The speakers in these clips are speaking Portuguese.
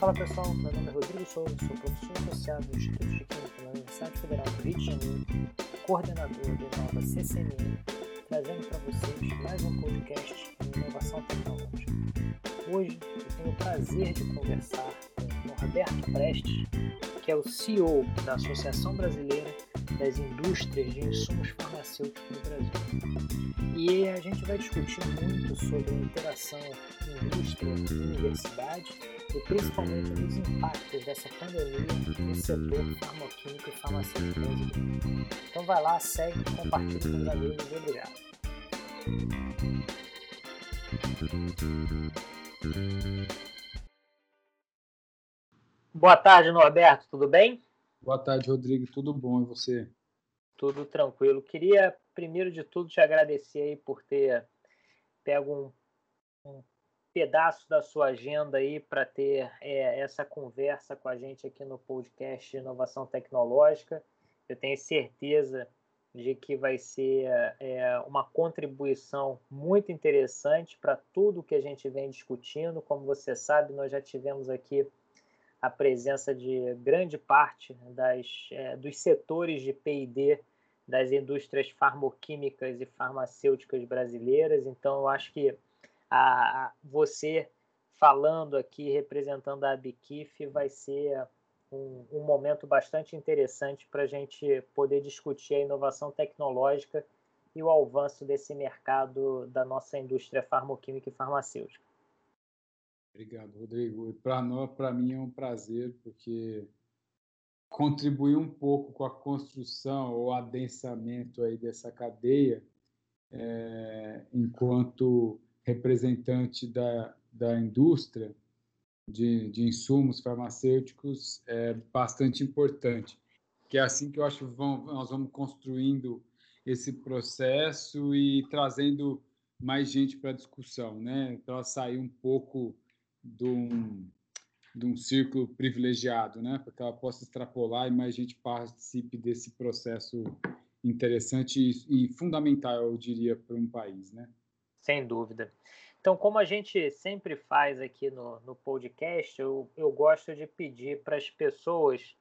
Fala pessoal, meu nome é Rodrigo Souza, sou professor associado do Instituto de Química na Universidade Federal do Rio de Janeiro, coordenador da nova CCNI, trazendo para vocês mais um podcast de inovação tecnológica. Hoje eu tenho o prazer de conversar com o Roberto Prestes, que é o CEO da Associação Brasileira das Indústrias de Insumos Farmacêuticos do Brasil. E a gente vai discutir muito sobre a interação indústria-universidade e principalmente dos impactos dessa pandemia no setor farmacoquímico e farmacêutico brasileiro. Então vai lá, segue, compartilha com os amigos e obrigado. Boa tarde, Norberto, tudo bem? Boa tarde, Rodrigo. Tudo bom e você? Tudo tranquilo. Queria, primeiro de tudo, te agradecer aí por ter pego um, um pedaço da sua agenda aí para ter é, essa conversa com a gente aqui no podcast de Inovação Tecnológica. Eu tenho certeza de que vai ser é, uma contribuição muito interessante para tudo que a gente vem discutindo. Como você sabe, nós já tivemos aqui a presença de grande parte das, é, dos setores de P&D das indústrias farmoquímicas e farmacêuticas brasileiras. Então, eu acho que a, você falando aqui, representando a Abkif, vai ser um, um momento bastante interessante para a gente poder discutir a inovação tecnológica e o avanço desse mercado da nossa indústria farmoquímica e farmacêutica. Obrigado, Rodrigo. Para mim é um prazer porque contribuir um pouco com a construção ou adensamento aí dessa cadeia, é, enquanto representante da, da indústria de, de insumos farmacêuticos, é bastante importante. Que é assim que eu acho que vamos, nós vamos construindo esse processo e trazendo mais gente para a discussão, né? Para sair um pouco de um, de um círculo privilegiado, né? para que ela possa extrapolar e mais gente participe desse processo interessante e, e fundamental, eu diria, para um país. Né? Sem dúvida. Então, como a gente sempre faz aqui no, no podcast, eu, eu gosto de pedir para as pessoas,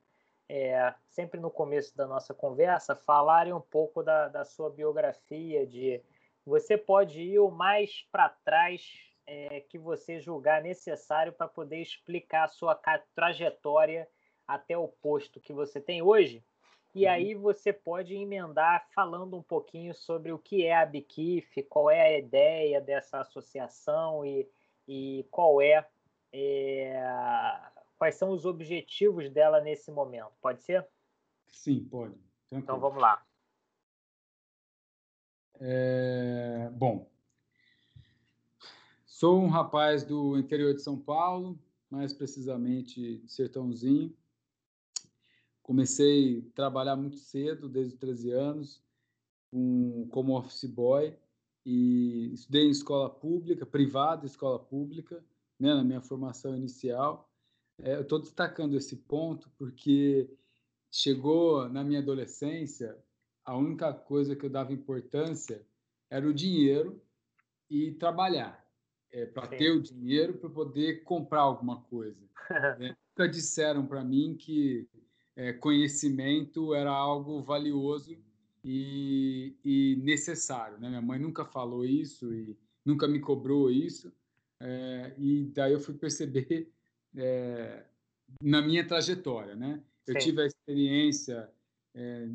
é, sempre no começo da nossa conversa, falarem um pouco da, da sua biografia, de você pode ir o mais para trás é, que você julgar necessário para poder explicar a sua trajetória até o posto que você tem hoje. E uhum. aí você pode emendar falando um pouquinho sobre o que é a Bikif, qual é a ideia dessa associação e, e qual é, é, quais são os objetivos dela nesse momento. Pode ser? Sim, pode. Tranquilo. Então vamos lá. É, bom, Sou um rapaz do interior de São Paulo, mais precisamente de Sertãozinho. Comecei a trabalhar muito cedo, desde os 13 anos, um, como office boy, e estudei em escola pública, privada, escola pública, né, na minha formação inicial. É, eu estou destacando esse ponto porque chegou na minha adolescência, a única coisa que eu dava importância era o dinheiro e trabalhar é, para ter o dinheiro para poder comprar alguma coisa. é, nunca disseram para mim que é, conhecimento era algo valioso e, e, necessário. Né? Minha mãe nunca falou isso e nunca me cobrou isso. É, e daí eu fui perceber é, na minha trajetória. Né? Eu Sim. tive a experiência é,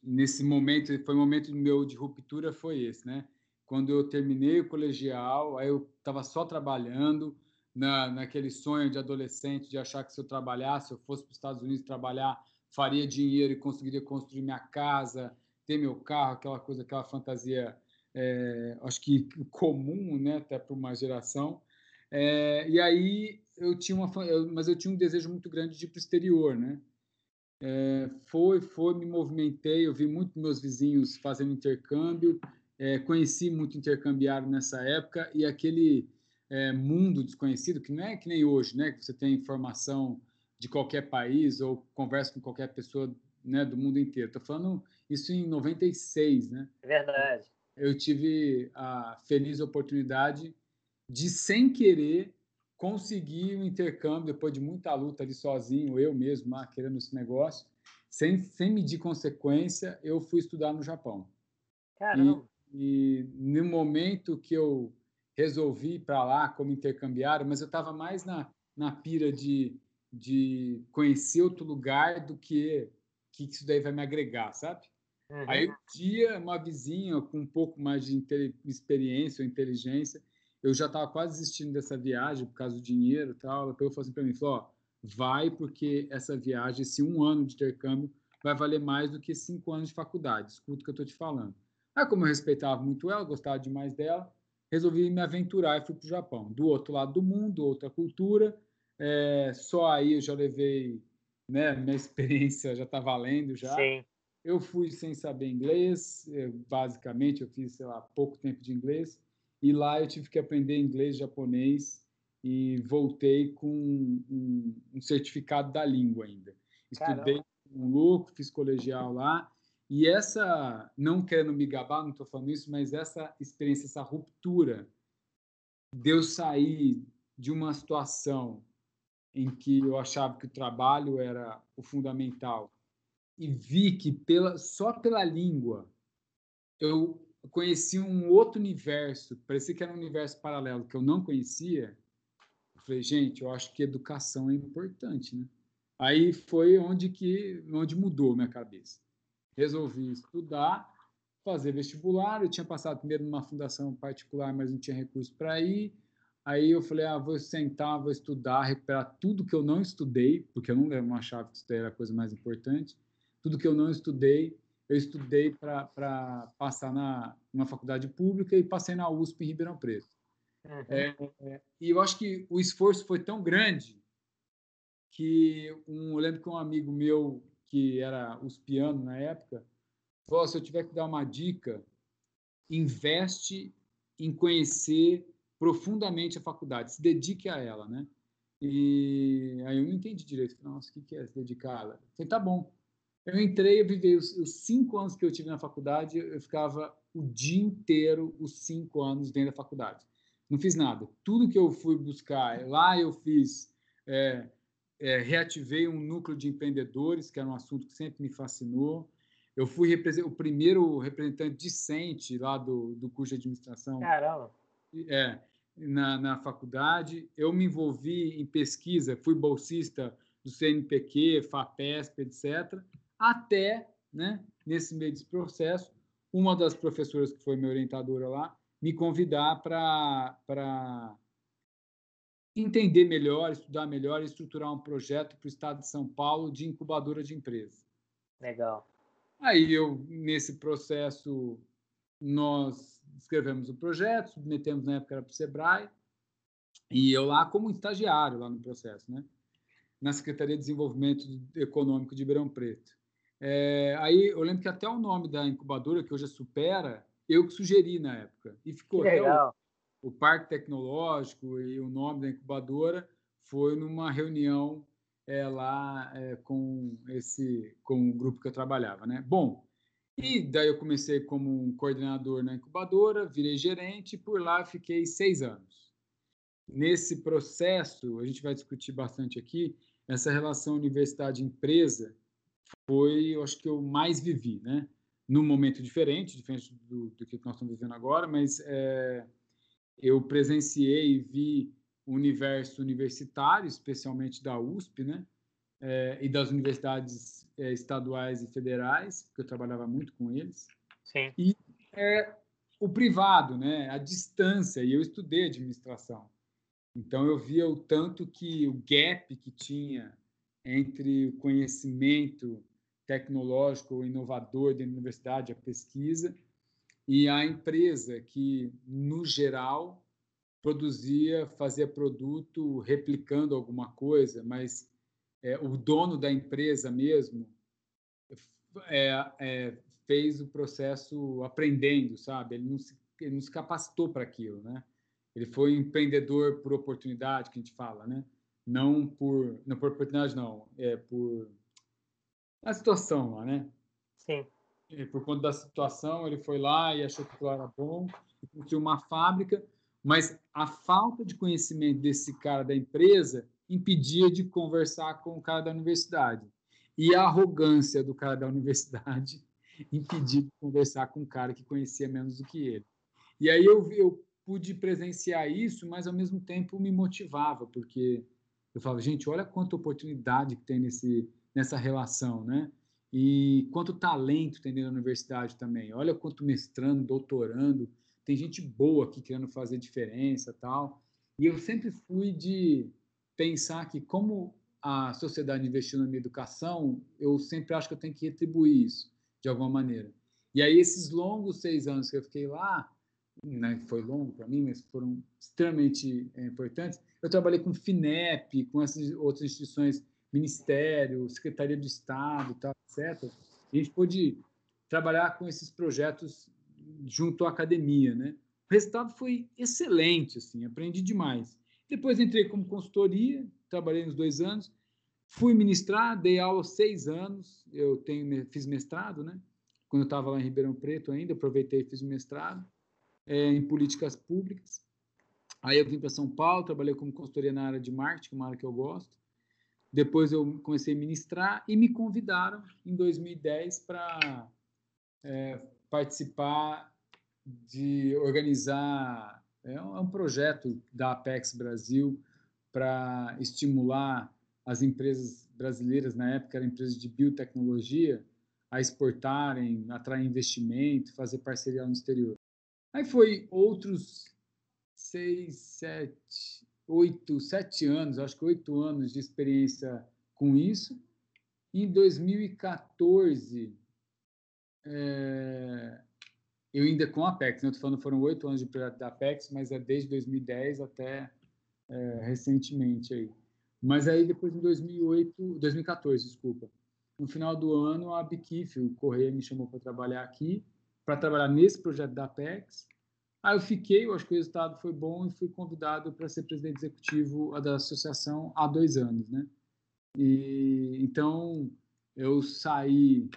nesse momento, foi um momento meu de ruptura, foi esse, né? quando eu terminei o colegial, aí eu estava só trabalhando, na, naquele sonho de adolescente de achar que se eu trabalhasse, eu fosse para os Estados Unidos trabalhar, faria dinheiro e conseguiria construir minha casa, ter meu carro, aquela coisa, aquela fantasia, é, acho que comum, né, até para uma geração. É, e aí eu tinha uma, mas eu tinha um desejo muito grande de ir para o exterior, né? É, foi, foi, me movimentei, eu vi muito meus vizinhos fazendo intercâmbio, é, conheci muito intercambiário nessa época e aquele é, mundo desconhecido, que não é que nem hoje, né, que você tem informação de qualquer país ou conversa com qualquer pessoa né, do mundo inteiro. Estou falando isso em 96, né? É verdade. Eu tive a feliz oportunidade de, sem querer, consegui um intercâmbio depois de muita luta ali sozinho, eu mesmo lá querendo esse negócio, sem, sem medir consequência, eu fui estudar no Japão. Caramba! E, e no momento que eu resolvi ir para lá como intercambiário, mas eu estava mais na, na pira de, de conhecer outro lugar do que que isso daí vai me agregar, sabe? Uhum. Aí um dia, uma vizinha com um pouco mais de experiência ou inteligência, eu já estava quase desistindo dessa viagem por causa do dinheiro e tal. Ela falou assim para mim, falou, ó, vai porque essa viagem, esse um ano de intercâmbio, vai valer mais do que cinco anos de faculdade. Escuta o que eu estou te falando. Aí, como eu respeitava muito ela, gostava demais dela, resolvi me aventurar e fui para o Japão. Do outro lado do mundo, outra cultura. É, só aí eu já levei, né? Minha experiência já está valendo já. Sim. Eu fui sem saber inglês, é, basicamente eu fiz, sei lá, pouco tempo de inglês. E lá eu tive que aprender inglês, japonês e voltei com um, um certificado da língua ainda. Estudei Caramba. um louco, fiz colegial lá e essa, não querendo me gabar, não estou falando isso, mas essa experiência, essa ruptura de eu sair de uma situação em que eu achava que o trabalho era o fundamental e vi que pela, só pela língua eu conheci um outro universo, parecia que era um universo paralelo que eu não conhecia. Eu falei, gente, eu acho que educação é importante, né? Aí foi onde que onde mudou minha cabeça resolvi estudar, fazer vestibular. Eu tinha passado primeiro numa fundação particular, mas não tinha recurso para ir. Aí eu falei, ah, vou sentar, vou estudar, recuperar tudo que eu não estudei, porque eu não achava que estudar era a coisa mais importante. Tudo que eu não estudei, eu estudei para passar na numa faculdade pública e passei na USP em Ribeirão Preto. Uhum. É, é, e eu acho que o esforço foi tão grande que um, eu lembro que um amigo meu que era os pianos na época, falou: se eu tiver que dar uma dica, investe em conhecer profundamente a faculdade, se dedique a ela, né? E aí eu não entendi direito. Nossa, o que é se dedicar a ela? falei, tá bom. Eu entrei, eu vivi os, os, cinco anos que eu tive na faculdade, eu ficava o dia inteiro, os cinco anos dentro da faculdade. Não fiz nada. Tudo que eu fui buscar, lá eu fiz é, é, reativei um núcleo de empreendedores, que era um assunto que sempre me fascinou. Eu fui o primeiro representante discente lá do, do curso de administração. Caramba! É, na, na faculdade. Eu me envolvi em pesquisa, fui bolsista do CNPq, FAPESP, etc. Até, né, nesse meio desse processo, uma das professoras que foi minha orientadora lá me convidar para entender melhor, estudar melhor e estruturar um projeto para o Estado de São Paulo de incubadora de empresa. Legal. Aí eu, nesse processo, nós escrevemos o projeto, submetemos na época para o Sebrae, e eu lá como estagiário lá no processo, né? Na Secretaria de Desenvolvimento Econômico de Ribeirão Preto. É, aí eu lembro que até o nome da incubadora, que hoje é Supera, eu que sugeri na época. E ficou legal o Parque Tecnológico e o nome da incubadora foi numa reunião é, lá é, com esse com o grupo que eu trabalhava, né? Bom, e daí eu comecei como um coordenador na incubadora, virei gerente e por lá fiquei seis anos. Nesse processo, a gente vai discutir bastante aqui, essa relação universidade-empresa foi, eu acho que eu mais vivi, né? Num momento diferente, diferente do, do que nós estamos vivendo agora, mas é, eu presenciei e vi o universo universitário, especialmente da USP, né? É, e das universidades é, estaduais e federais, porque eu trabalhava muito com eles. Sim. E é, o privado, né? A distância. E eu estudei administração. Então eu via o tanto que o gap que tinha entre o conhecimento tecnológico inovador da universidade, a pesquisa, e a empresa que, no geral, produzia, fazia produto replicando alguma coisa, mas é, o dono da empresa mesmo é, é, fez o processo aprendendo, sabe? Ele não se, ele não se capacitou para aquilo, né? Ele foi empreendedor por oportunidade, que a gente fala, né? Não por, não por oportunidade, não, é por a situação lá, né? Sim por conta da situação, ele foi lá e achou que aquilo era bom, construiu uma fábrica. Mas a falta de conhecimento desse cara da empresa impedia de conversar com o cara da universidade. E a arrogância do cara da universidade impedia de conversar com um cara que conhecia menos do que ele. E aí eu, eu pude presenciar isso, mas ao mesmo tempo me motivava, porque eu falava, gente, olha quanta oportunidade que tem nesse, nessa relação, né? E quanto talento tem dentro da universidade também. Olha quanto mestrando, doutorando, tem gente boa aqui querendo fazer diferença tal. E eu sempre fui de pensar que como a sociedade investiu na minha educação, eu sempre acho que eu tenho que retribuir isso de alguma maneira. E aí esses longos seis anos que eu fiquei lá, né, foi longo para mim, mas foram extremamente é, importantes. Eu trabalhei com FINEP, com essas outras instituições, Ministério, Secretaria do Estado, tal, etc. E a gente pôde trabalhar com esses projetos junto à academia, né? O resultado foi excelente, assim, aprendi demais. Depois entrei como consultoria, trabalhei uns dois anos, fui ministrar, dei aula seis anos, eu tenho fiz mestrado, né? Quando eu estava lá em Ribeirão Preto ainda, aproveitei e fiz mestrado é, em políticas públicas. Aí eu vim para São Paulo, trabalhei como consultoria na área de marketing, uma área que eu gosto. Depois eu comecei a ministrar e me convidaram em 2010 para é, participar de organizar é um, é um projeto da Apex Brasil para estimular as empresas brasileiras, na época eram empresas de biotecnologia, a exportarem, atrair investimento, fazer parceria no exterior. Aí foi outros seis, sete, oito, sete anos, acho que oito anos de experiência com isso. Em 2014, é, eu ainda com a Apex, né? Estou falando foram oito anos de projeto da Apex, mas é desde 2010 até é, recentemente aí. Mas aí depois em 2008, 2014, desculpa, no final do ano a Bikif, o Correia me chamou para trabalhar aqui, para trabalhar nesse projeto da Apex. Aí eu fiquei, eu acho que o resultado foi bom e fui convidado para ser presidente executivo da associação há dois anos, né? E então eu saí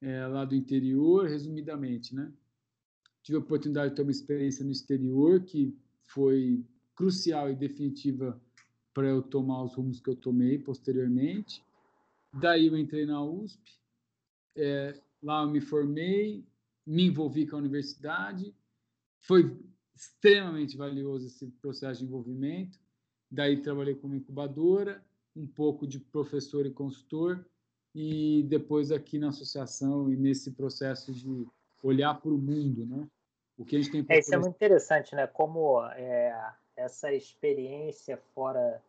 é, lá do interior, resumidamente, né? tive a oportunidade de ter uma experiência no exterior que foi crucial e definitiva para eu tomar os rumos que eu tomei posteriormente. Daí eu entrei na USP, é, lá eu me formei, me envolvi com a universidade, foi extremamente valioso esse processo de envolvimento. Daí trabalhei como incubadora, um pouco de professor e consultor, e depois aqui na associação e nesse processo de olhar para o mundo, né? O que a gente tem é, isso é muito interessante, né? Como é, essa experiência fora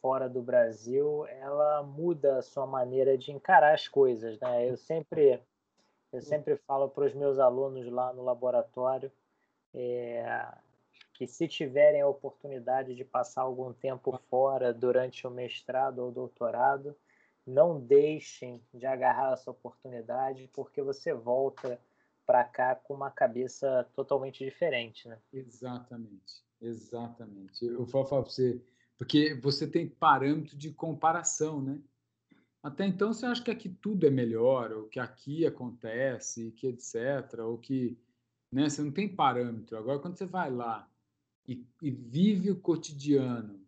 fora do Brasil, ela muda a sua maneira de encarar as coisas, né? Eu sempre eu sempre falo para os meus alunos lá no laboratório é, que se tiverem a oportunidade de passar algum tempo fora durante o mestrado ou doutorado, não deixem de agarrar essa oportunidade, porque você volta para cá com uma cabeça totalmente diferente, né? Exatamente, exatamente. Eu vou falar para você, porque você tem parâmetro de comparação, né? Até então você acha que aqui tudo é melhor, ou que aqui acontece, que etc, ou que, né? Você não tem parâmetro. Agora quando você vai lá e, e vive o cotidiano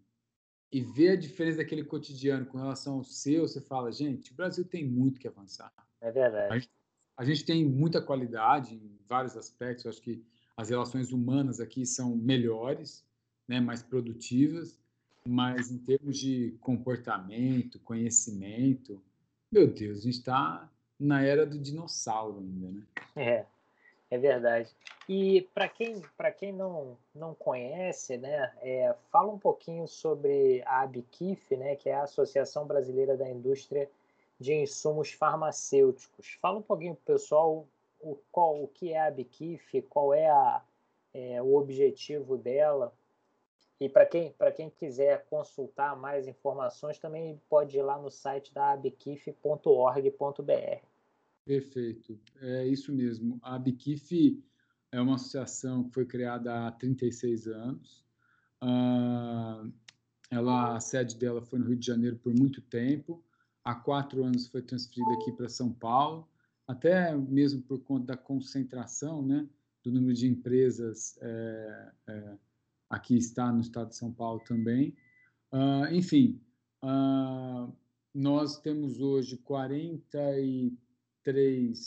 e vê a diferença daquele cotidiano com relação ao seu, você fala, gente, o Brasil tem muito que avançar. É verdade. A gente a gente tem muita qualidade em vários aspectos. Eu acho que as relações humanas aqui são melhores, né, mais produtivas, mas em termos de comportamento, conhecimento, meu Deus, a gente está na era do dinossauro ainda, né? É, é verdade. E para quem, quem não, não conhece, né, é, fala um pouquinho sobre a ABKIF, né, que é a Associação Brasileira da Indústria de insumos farmacêuticos. Fala um pouquinho para o pessoal o, qual, o que é a Bikif, qual é, a, é o objetivo dela. E para quem, quem quiser consultar mais informações, também pode ir lá no site da abkif.org.br. Perfeito, é isso mesmo. A Abkif é uma associação que foi criada há 36 anos. Uh, ela, a sede dela foi no Rio de Janeiro por muito tempo há quatro anos foi transferida aqui para São Paulo, até mesmo por conta da concentração né, do número de empresas é, é, aqui está no estado de São Paulo também. Uh, enfim, uh, nós temos hoje 43,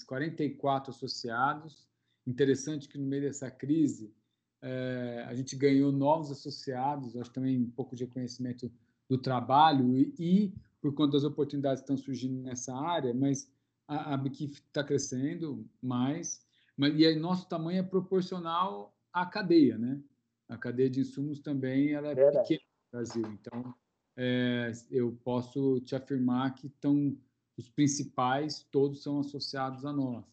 44 associados. Interessante que no meio dessa crise é, a gente ganhou novos associados, acho também um pouco de reconhecimento do trabalho e, e por conta das oportunidades que estão surgindo nessa área, mas a, a está crescendo mais, mas, e aí nosso tamanho é proporcional à cadeia, né? A cadeia de insumos também ela é Verdade. pequena no Brasil, então é, eu posso te afirmar que estão os principais todos são associados a nós.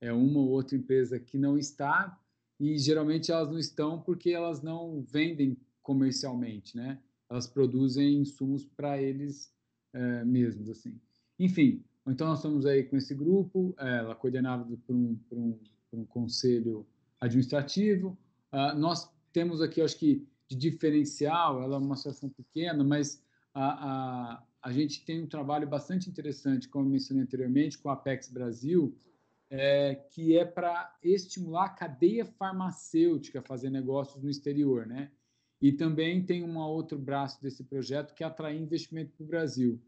É uma ou outra empresa que não está e geralmente elas não estão porque elas não vendem comercialmente, né? Elas produzem insumos para eles é, mesmos, assim. Enfim, então nós estamos aí com esse grupo, é, ela é coordenada por um, por um, por um conselho administrativo. Uh, nós temos aqui, acho que, de diferencial, ela é uma associação pequena, mas a, a, a gente tem um trabalho bastante interessante, como eu mencionei anteriormente, com a Apex Brasil, é, que é para estimular a cadeia farmacêutica a fazer negócios no exterior, né? E também tem um outro braço desse projeto que é atrair investimento para o Brasil.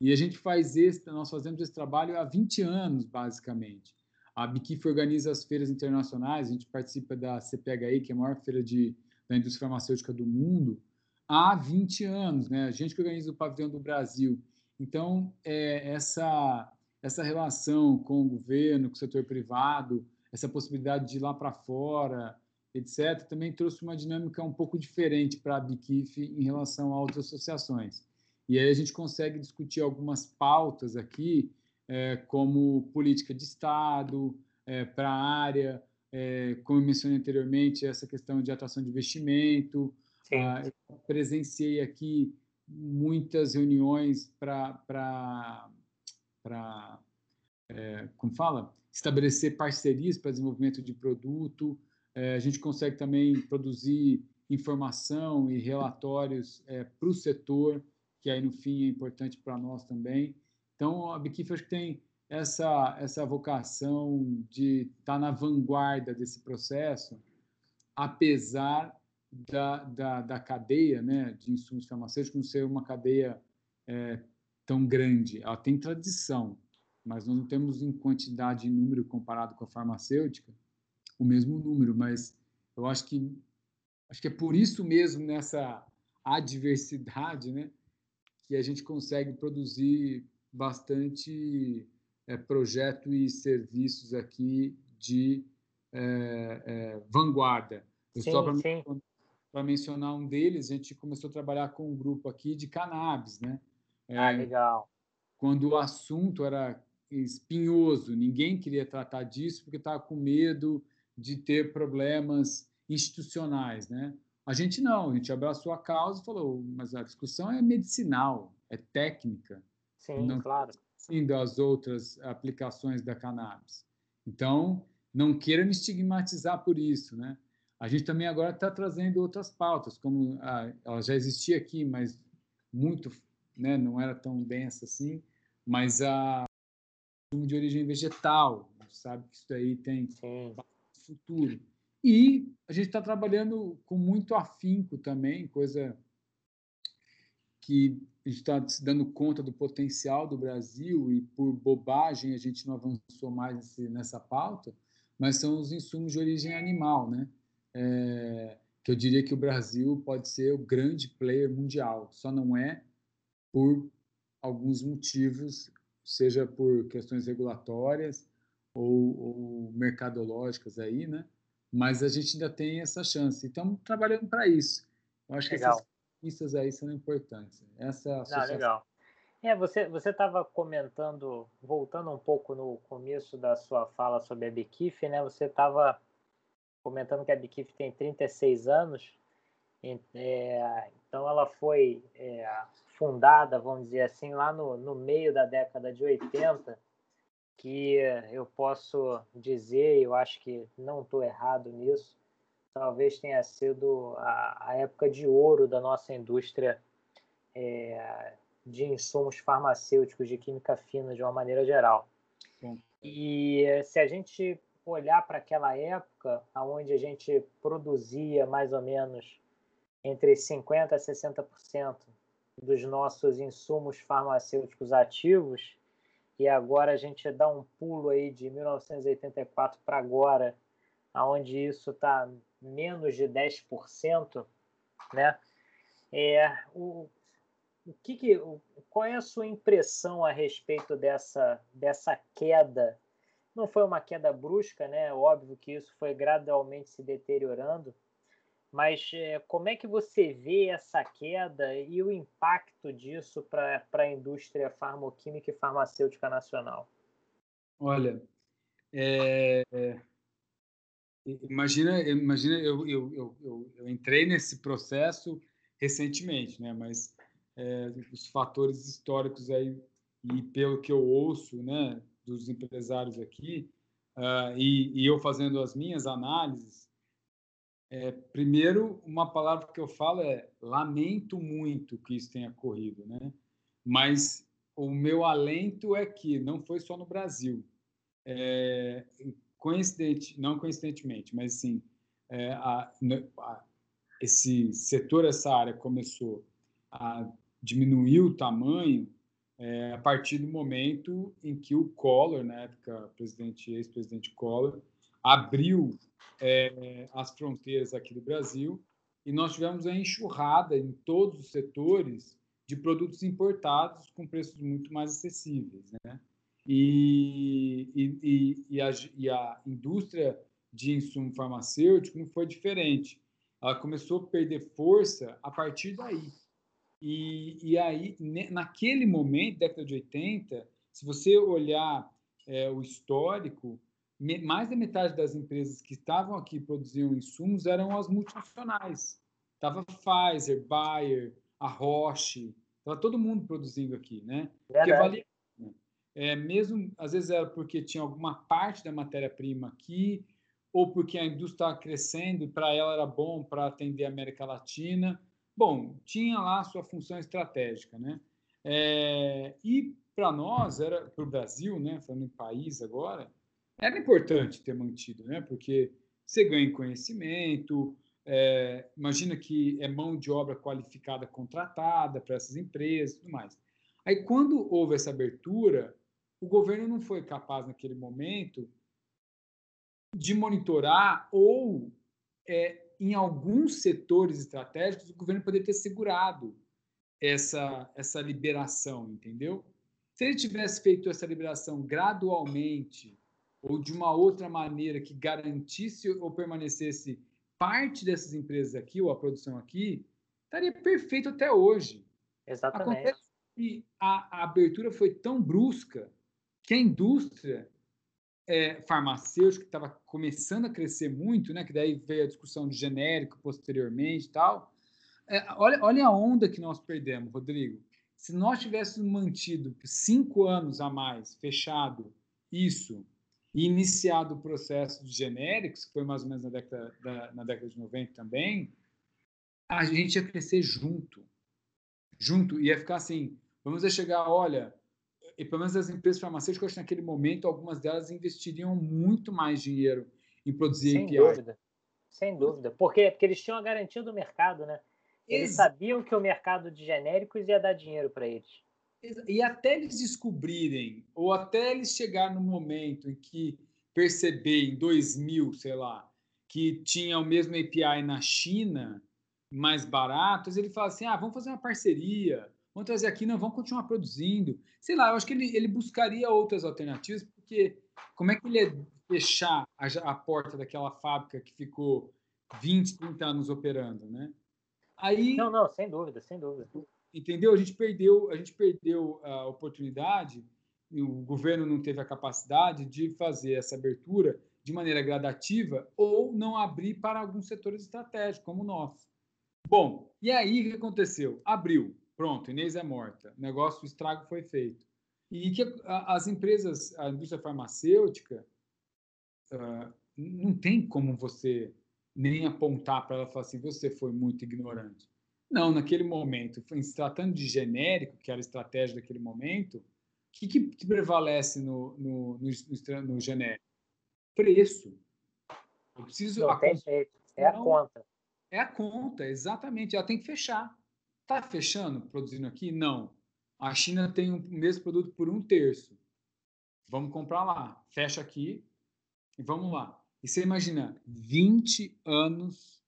E a gente faz esse, nós fazemos esse trabalho há 20 anos, basicamente. A Biquif organiza as feiras internacionais, a gente participa da CPHI, que é a maior feira de, da indústria farmacêutica do mundo, há 20 anos, né? A gente que organiza o pavilhão do Brasil. Então, é, essa, essa relação com o governo, com o setor privado, essa possibilidade de ir lá para fora, etc., também trouxe uma dinâmica um pouco diferente para a Bikif em relação a outras associações. E aí a gente consegue discutir algumas pautas aqui, é, como política de Estado é, para a área, é, como eu mencionei anteriormente, essa questão de atração de investimento, eu presenciei aqui muitas reuniões para, é, como fala, estabelecer parcerias para desenvolvimento de produto. É, a gente consegue também produzir informação e relatórios é, para o setor, que aí no fim é importante para nós também. Então, a Biquif acho que tem essa, essa vocação de estar tá na vanguarda desse processo, apesar da, da, da cadeia né, de insumos farmacêuticos não ser uma cadeia é, tão grande. Ela tem tradição, mas nós não temos em quantidade e número comparado com a farmacêutica o mesmo número, mas eu acho que acho que é por isso mesmo nessa adversidade, né, que a gente consegue produzir bastante é, projeto e serviços aqui de é, é, vanguarda. sim, só para para mencionar um deles, a gente começou a trabalhar com um grupo aqui de cannabis, né? É, ah, legal. Quando o assunto era espinhoso, ninguém queria tratar disso porque estava com medo de ter problemas institucionais, né? A gente não, a gente abraçou a causa e falou, mas a discussão é medicinal, é técnica. Sim, não, claro. Sim, das outras aplicações da cannabis. Então, não queira me estigmatizar por isso, né? A gente também agora está trazendo outras pautas, como a, ela já existia aqui, mas muito, né, não era tão densa assim, mas a de origem vegetal, sabe que isso daí tem Sim. futuro. E a gente está trabalhando com muito afinco também, coisa que a gente está se dando conta do potencial do Brasil e por bobagem a gente não avançou mais nessa pauta, mas são os insumos de origem animal, né? É, que eu diria que o Brasil pode ser o grande player mundial, só não é por alguns motivos, seja por questões regulatórias ou, ou mercadológicas aí, né? Mas a gente ainda tem essa chance. Estamos trabalhando para isso. Eu acho legal. que essas pistas aí são importantes. Essa associação... Ah, legal. É, você você estava comentando, voltando um pouco no começo da sua fala sobre a Bequife, né? Você estava comentando que a Bikif tem 36 anos, é, então ela foi é, fundada, vamos dizer assim, lá no, no meio da década de 80, que eu posso dizer, eu acho que não estou errado nisso, talvez tenha sido a, a, época de ouro da nossa indústria é, de insumos farmacêuticos, de química fina, de uma maneira geral. Sim. E se a gente olhar para aquela época, onde a gente produzia mais ou menos entre 50% a 60% dos nossos insumos farmacêuticos ativos, e agora a gente dá um pulo aí de 1984 para agora, aonde isso está menos de 10%, né? É, o, o que, que qual é a sua impressão a respeito dessa, dessa queda? Não foi uma queda brusca, né? Óbvio que isso foi gradualmente se deteriorando, mas é, como é que você vê essa queda e o impacto disso para a indústria e farmacêutica nacional? Olha, é, imagina, imagina eu, eu, eu, eu, entrei nesse processo recentemente, né? Mas é, os fatores históricos aí e pelo que eu ouço, né, dos empresários aqui uh, e, e eu fazendo as minhas análises é, primeiro, uma palavra que eu falo é lamento muito que isso tenha ocorrido, né? Mas o meu alento é que não foi só no Brasil. É, coincidente, não coincidentemente, mas sim, é, a, a, esse setor, essa área começou a diminuir o tamanho é, a partir do momento em que o Collor, na época, presidente ex-presidente Collor, abriu é, as fronteiras aqui do Brasil e nós tivemos a enxurrada em todos os setores de produtos importados com preços muito mais acessíveis, né? E, e, e, a, e a indústria de insumo farmacêutico não foi diferente. Ela começou a perder força a partir daí. E, e aí, naquele momento, década de 80, se você olhar é, o histórico, mais da metade das empresas que estavam aqui produziam insumos eram as multinacionais. Tava Pfizer, Bayer, a Roche, estava todo mundo produzindo aqui, né? Porque valia, é, mesmo às vezes era porque tinha alguma parte da matéria-prima aqui, ou porque a indústria estava crescendo e para ela era bom para atender a América Latina. Bom, tinha lá a sua função estratégica, né? É, e para nós, era para o Brasil, né? Falando em país agora, era importante ter mantido, né? Porque você ganha conhecimento, é, imagina que é mão de obra qualificada contratada para essas empresas e tudo mais. Aí, quando houve essa abertura, o governo não foi capaz, naquele momento, de monitorar ou, é, em alguns setores estratégicos, o governo poderia ter segurado essa, essa liberação, entendeu? Se ele tivesse feito essa liberação gradualmente, ou de uma outra maneira que garantisse ou permanecesse parte dessas empresas aqui, ou a produção aqui, estaria perfeito até hoje. Exatamente. Acontece que a, a abertura foi tão brusca que a indústria é, farmacêutica, que estava começando a crescer muito, né, que daí veio a discussão de genérico posteriormente e tal, é, olha, olha a onda que nós perdemos, Rodrigo. Se nós tivéssemos mantido cinco anos a mais fechado isso e iniciado o processo de genéricos, que foi mais ou menos na década, da, na década de 90 também, a gente ia crescer junto. Junto. Ia ficar assim, vamos chegar, olha, e pelo menos as empresas farmacêuticas, naquele momento, algumas delas investiriam muito mais dinheiro em produzir Sem API. dúvida. Sem dúvida. Porque, porque eles tinham a garantia do mercado, né? Eles Ex sabiam que o mercado de genéricos ia dar dinheiro para eles. E até eles descobrirem, ou até eles chegar no momento em que perceber em 2000, sei lá, que tinha o mesmo API na China, mais barato, ele fala assim: ah, vamos fazer uma parceria, vamos trazer aqui, não, vamos continuar produzindo. Sei lá, eu acho que ele, ele buscaria outras alternativas, porque como é que ele ia fechar a, a porta daquela fábrica que ficou 20, 30 anos operando, né? Aí, não, não, sem dúvida, sem dúvida entendeu? A gente perdeu, a gente perdeu a oportunidade, o governo não teve a capacidade de fazer essa abertura de maneira gradativa ou não abrir para alguns setores estratégicos, como o nosso. Bom, e aí o que aconteceu? Abriu, pronto, Inês é morta, o negócio, o estrago foi feito. E que as empresas, a indústria farmacêutica, uh, não tem como você nem apontar para ela e falar assim, você foi muito ignorante. Não, naquele momento, se tratando de genérico, que era a estratégia daquele momento, o que, que prevalece no, no, no, no, genérico? Preço. Eu preciso. Não, a tem jeito. É a conta. É a conta, exatamente. Ela tem que fechar. Está fechando, produzindo aqui? Não. A China tem o mesmo produto por um terço. Vamos comprar lá. Fecha aqui e vamos lá. E você imagina, 20 anos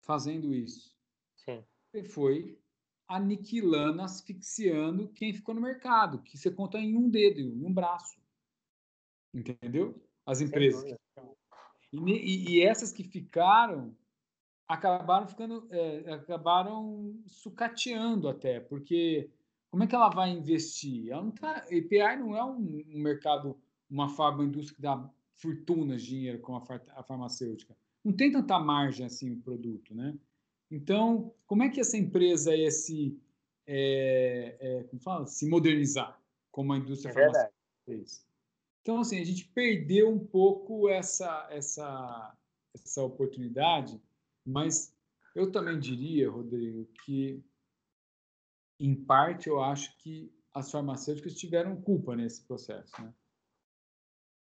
fazendo isso. Sim. E foi aniquilando, asfixiando quem ficou no mercado, que você conta em um dedo, em um braço. Entendeu? As empresas. E, e, essas que ficaram acabaram ficando, é, acabaram sucateando até, porque como é que ela vai investir? Ela não tá, API não é um, um mercado, uma fábrica, indústria que dá fortunas de dinheiro como a, a farmacêutica. Não tem tanta margem assim o produto, né? Então, como é que essa empresa ia se, é, é, como fala, se modernizar como a indústria é farmacêutica fez? Então, assim, a gente perdeu um pouco essa, essa, essa oportunidade, mas eu também diria, Rodrigo, que em parte eu acho que as farmacêuticas tiveram culpa nesse processo, né?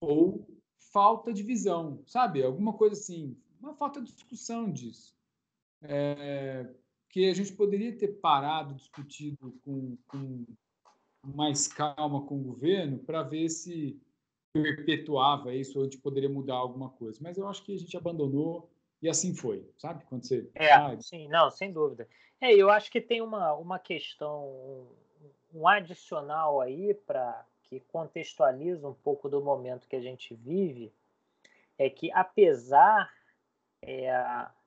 Ou falta de visão, sabe? Alguma coisa assim, uma falta de discussão disso. É, que a gente poderia ter parado, discutido com, com mais calma com o governo para ver se perpetuava isso ou a gente poderia mudar alguma coisa. Mas eu acho que a gente abandonou e assim foi, sabe? Quando você. É, ah, sim, não, sem dúvida. É, eu acho que tem uma, uma questão, um adicional aí para que contextualiza um pouco do momento que a gente vive, é que apesar é,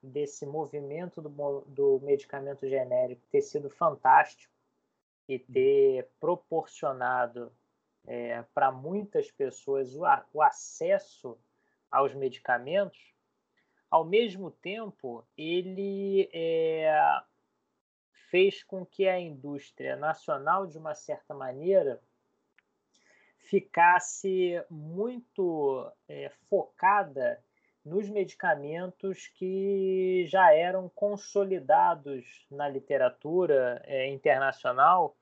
desse movimento do, do medicamento genérico ter sido fantástico e ter proporcionado é, para muitas pessoas o, o acesso aos medicamentos, ao mesmo tempo, ele é, fez com que a indústria nacional, de uma certa maneira, ficasse muito é, focada nos medicamentos que já eram consolidados na literatura é, internacional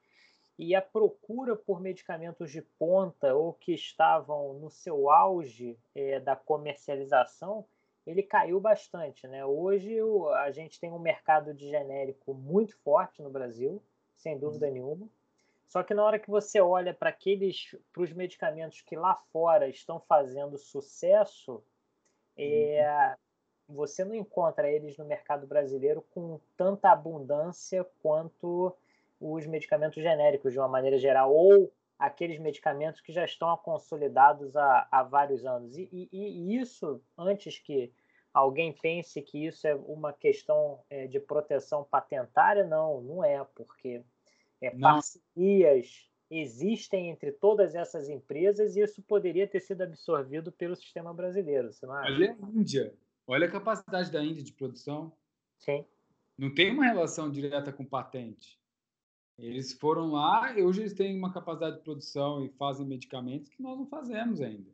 e a procura por medicamentos de ponta ou que estavam no seu auge é, da comercialização ele caiu bastante. Né? Hoje a gente tem um mercado de genérico muito forte no Brasil, sem dúvida uhum. nenhuma. Só que na hora que você olha para aqueles, para os medicamentos que lá fora estão fazendo sucesso, é, uhum. você não encontra eles no mercado brasileiro com tanta abundância quanto os medicamentos genéricos, de uma maneira geral, ou aqueles medicamentos que já estão consolidados há, há vários anos. E, e, e, isso, antes que alguém pense que isso é uma questão é, de proteção patentária, não, não é, porque é, parcerias existem entre todas essas empresas e isso poderia ter sido absorvido pelo sistema brasileiro. Você não acha? Olha a Índia, olha a capacidade da Índia de produção. Sim. Não tem uma relação direta com patente. Eles foram lá, hoje eles têm uma capacidade de produção e fazem medicamentos que nós não fazemos ainda.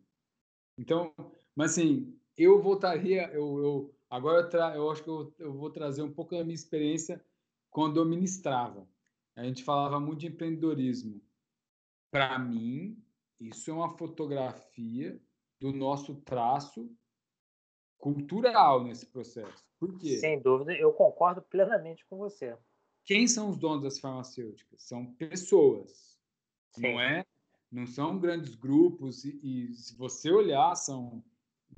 Então, mas assim, eu voltaria, eu, eu agora eu, tra, eu acho que eu, eu vou trazer um pouco da minha experiência quando eu ministrava. A gente falava muito de empreendedorismo. Para mim, isso é uma fotografia do nosso traço cultural nesse processo. Por quê? Sem dúvida, eu concordo plenamente com você. Quem são os donos das farmacêuticas? São pessoas. Sim. Não é? Não são grandes grupos e, e, se você olhar, são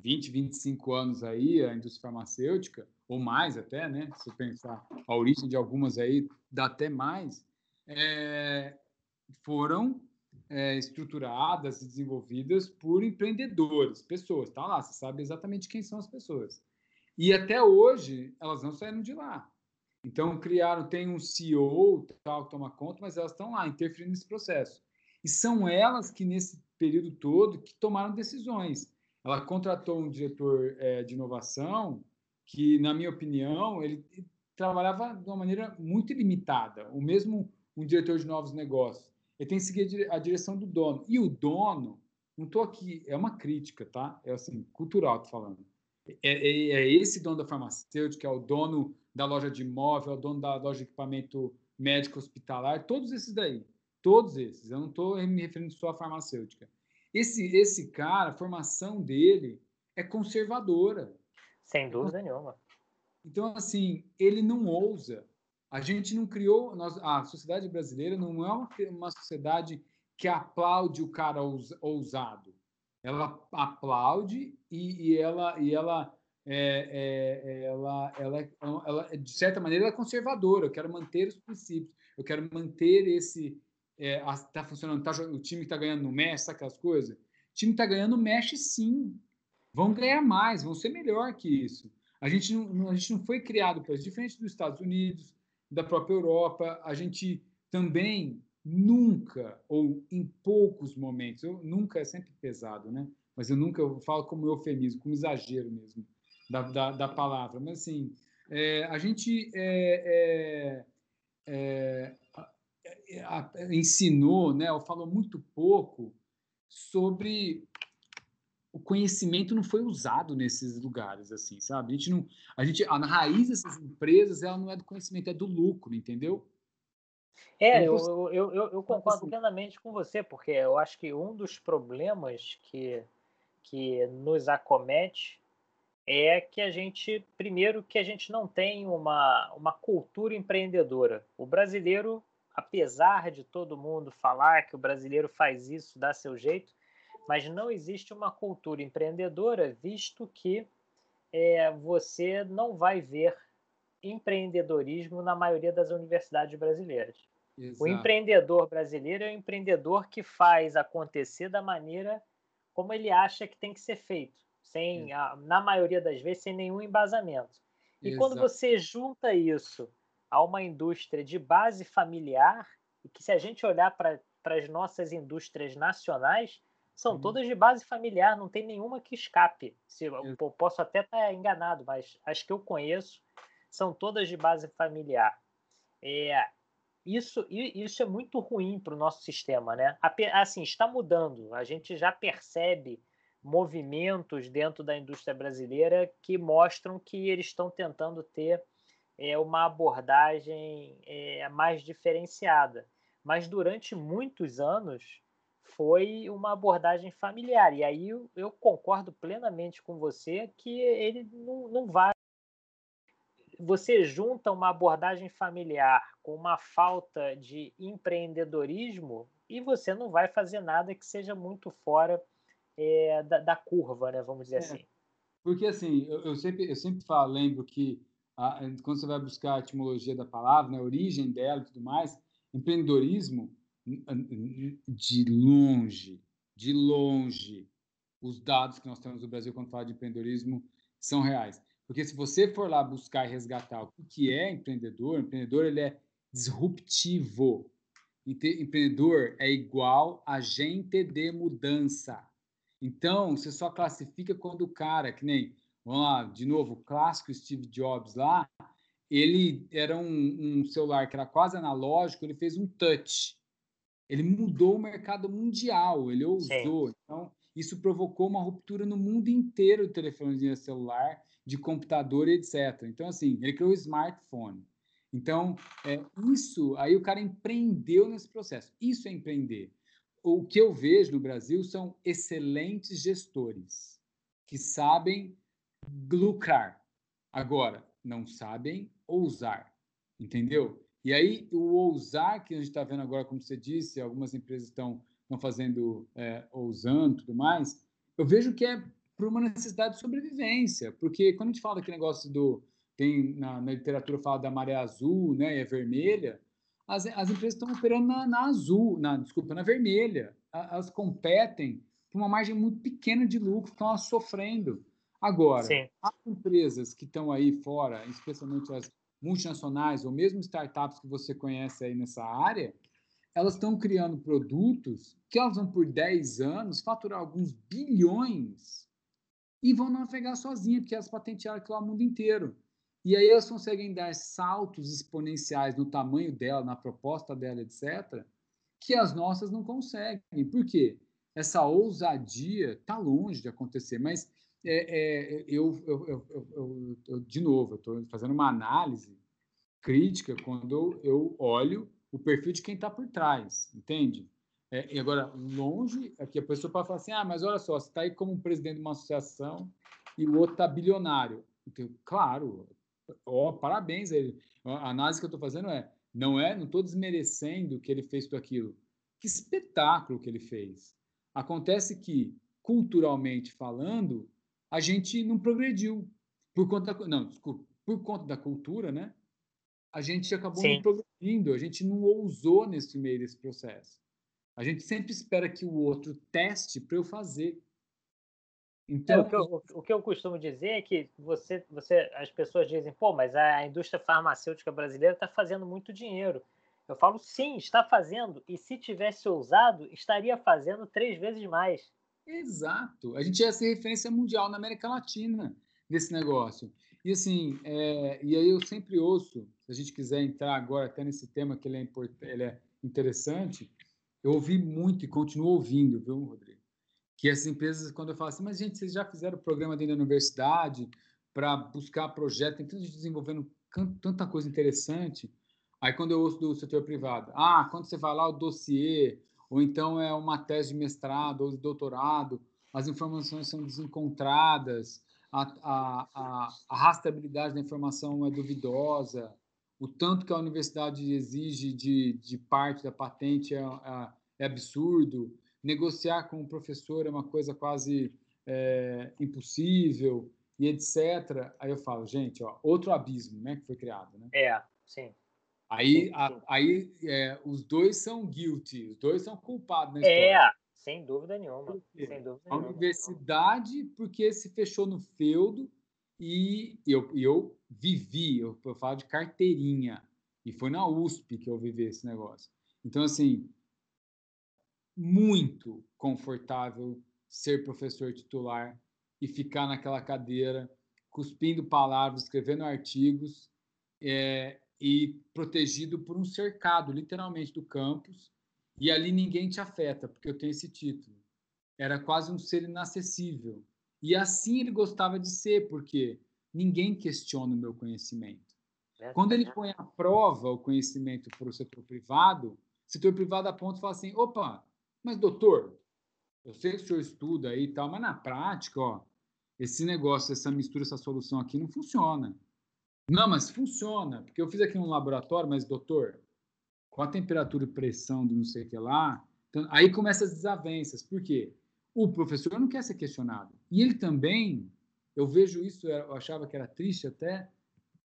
20, 25 anos aí a indústria farmacêutica, ou mais até, né? Se pensar a origem de algumas aí, dá até mais, é, foram é, estruturadas e desenvolvidas por empreendedores, pessoas. Tá lá, você sabe exatamente quem são as pessoas. E até hoje elas não saíram de lá. Então, criaram, tem um CEO tal que toma conta, mas elas estão lá interferindo nesse processo. E são elas que, nesse período todo, que tomaram decisões. Ela contratou um diretor é, de inovação que, na minha opinião, ele trabalhava de uma maneira muito limitada. O mesmo um diretor de novos negócios. Ele tem que seguir a direção do dono. E o dono, não estou aqui, é uma crítica, tá? É assim, cultural, tô falando. É, é, é, esse dono da farmacêutica, é o dono da loja de imóvel, é o dono da loja de equipamento médico hospitalar, todos esses daí. Todos esses. Eu não estou me referindo só à farmacêutica. Esse, esse cara, a formação dele é conservadora. Sem dúvida nenhuma. Então, assim, ele não ousa. A gente não criou. Nós, a sociedade brasileira não é uma, uma sociedade que aplaude o cara ousado. Ela aplaude e, e ela, e ela, é, é, ela, ela, ela, de certa maneira, ela é conservadora. Eu quero manter os princípios. Eu quero manter esse. É, funcionando, tá, o time está ganhando no mexe, aquelas coisas? O time está ganhando, mexe sim. Vão ganhar mais, vão ser melhor que isso. A gente não, a gente não foi criado para isso. Diferente dos Estados Unidos, da própria Europa, a gente também nunca, ou em poucos momentos, eu nunca é sempre pesado, né? Mas eu nunca eu falo como eufemismo, como exagero mesmo da, da, da palavra. Mas assim, é, a gente é, é, é ensinou, né? Ou falou muito pouco sobre o conhecimento não foi usado nesses lugares, assim, sabe? A gente não, a gente, a raiz dessas empresas, ela não é do conhecimento, é do lucro, entendeu? É, eu, eu, eu, eu concordo assim. plenamente com você, porque eu acho que um dos problemas que, que nos acomete é que a gente, primeiro, que a gente não tem uma, uma cultura empreendedora. O brasileiro, apesar de todo mundo falar que o brasileiro faz isso, dá seu jeito, mas não existe uma cultura empreendedora, visto que é, você não vai ver empreendedorismo na maioria das universidades brasileiras. Exato. O empreendedor brasileiro é o empreendedor que faz acontecer da maneira como ele acha que tem que ser feito, sem, a, na maioria das vezes, sem nenhum embasamento. E Exato. quando você junta isso a uma indústria de base familiar, e que se a gente olhar para as nossas indústrias nacionais, são uhum. todas de base familiar, não tem nenhuma que escape. Se, eu posso até estar tá enganado, mas as que eu conheço são todas de base familiar. É, isso, isso é muito ruim para o nosso sistema, né? Assim, está mudando. A gente já percebe movimentos dentro da indústria brasileira que mostram que eles estão tentando ter é, uma abordagem é, mais diferenciada. Mas durante muitos anos foi uma abordagem familiar. E aí eu, concordo plenamente com você que ele não, não vai. Você junta uma abordagem familiar com uma falta de empreendedorismo e você não vai fazer nada que seja muito fora é, da, da, curva, né? Vamos dizer é, assim. Porque assim, eu, eu, sempre, eu sempre falo, lembro que a, quando você vai buscar a etimologia da palavra, né, a origem dela e tudo mais, empreendedorismo de longe, de longe, os dados que nós temos no Brasil quando fala de empreendedorismo são reais. Porque se você for lá buscar e resgatar o que é empreendedor, empreendedor ele é disruptivo. Empreendedor é igual agente de mudança. Então, você só classifica quando o cara, que nem, vamos lá, de novo, o clássico Steve Jobs lá, ele era um, um celular que era quase analógico, ele fez um touch ele mudou o mercado mundial, ele ousou. Sim. Então, isso provocou uma ruptura no mundo inteiro de telefonia celular, de computador, etc. Então, assim, ele criou o smartphone. Então, é, isso, aí o cara empreendeu nesse processo. Isso é empreender. O que eu vejo no Brasil são excelentes gestores que sabem lucrar. Agora, não sabem ousar, entendeu? E aí, o ousar que a gente está vendo agora, como você disse, algumas empresas estão, estão fazendo, é, ousando tudo mais, eu vejo que é por uma necessidade de sobrevivência. Porque quando a gente fala daquele negócio do. Tem na, na literatura fala da maré azul né, e a vermelha, as, as empresas estão operando na, na, azul, na, desculpa, na vermelha. Elas competem por uma margem muito pequena de lucro, estão sofrendo. Agora, Sim. as empresas que estão aí fora, especialmente as multinacionais ou mesmo startups que você conhece aí nessa área, elas estão criando produtos que elas vão por 10 anos faturar alguns bilhões e vão navegar sozinhas, porque elas patentearam aquilo ao mundo inteiro. E aí elas conseguem dar saltos exponenciais no tamanho dela, na proposta dela, etc., que as nossas não conseguem. Por quê? Essa ousadia está longe de acontecer, mas é, é, eu, eu, eu, eu, de novo, estou fazendo uma análise crítica quando eu olho o perfil de quem está por trás, entende? É, e agora, longe, aqui a pessoa pode falar assim, ah, mas olha só, você está aí como presidente de uma associação e o outro está bilionário. Então, claro, oh, parabéns a ele. A análise que eu estou fazendo é, não é, não estou desmerecendo o que ele fez tudo aquilo. Que espetáculo que ele fez. Acontece que, culturalmente falando, a gente não progrediu. Por conta da, não, desculpa, por conta da cultura, né? A gente acabou Sim. não progredindo, a gente não ousou nesse meio desse processo. A gente sempre espera que o outro teste para eu fazer. Então, é, o, que eu, o, que eu, costumo dizer é que você, você, as pessoas dizem, pô, mas a indústria farmacêutica brasileira está fazendo muito dinheiro. Eu falo, sim, está fazendo. E se tivesse ousado, estaria fazendo três vezes mais. Exato. A gente é essa referência mundial na América Latina desse negócio. E assim, é, e aí eu sempre ouço, se a gente quiser entrar agora até nesse tema que ele é, ele é interessante, eu ouvi muito e continuo ouvindo, viu, Rodrigo? Que essas empresas, quando eu falo assim, mas gente, vocês já fizeram programa dentro da universidade para buscar projeto, tem tanta gente desenvolvendo tanta coisa interessante. Aí quando eu ouço do setor privado, ah, quando você vai lá o dossiê, ou então é uma tese de mestrado ou de doutorado, as informações são desencontradas, a, a, a, a rastreabilidade da informação é duvidosa, o tanto que a universidade exige de, de parte da patente é, é, é absurdo, negociar com o professor é uma coisa quase é, impossível, e etc. Aí eu falo, gente, ó, outro abismo né, que foi criado. Né? É, sim. Aí, sim, sim. A, aí é, os dois são guilty, os dois são culpados na história. É, sem dúvida nenhuma. Sem dúvida a universidade, porque se fechou no feudo, e eu, eu vivi, eu, eu falo de carteirinha, e foi na USP que eu vivi esse negócio. Então, assim, muito confortável ser professor titular e ficar naquela cadeira, cuspindo palavras, escrevendo artigos, é, e protegido por um cercado, literalmente, do campus, e ali ninguém te afeta, porque eu tenho esse título. Era quase um ser inacessível. E assim ele gostava de ser, porque ninguém questiona o meu conhecimento. É, Quando ele põe à prova o conhecimento para o setor privado, o setor privado aponta e fala assim: opa, mas doutor, eu sei que o senhor estuda aí e tal, mas na prática, ó, esse negócio, essa mistura, essa solução aqui não funciona. Não, mas funciona, porque eu fiz aqui um laboratório, mas doutor, com a temperatura e pressão de não sei o que lá, então, aí começam as desavenças. Por quê? O professor não quer ser questionado. E ele também, eu vejo isso, eu achava que era triste até,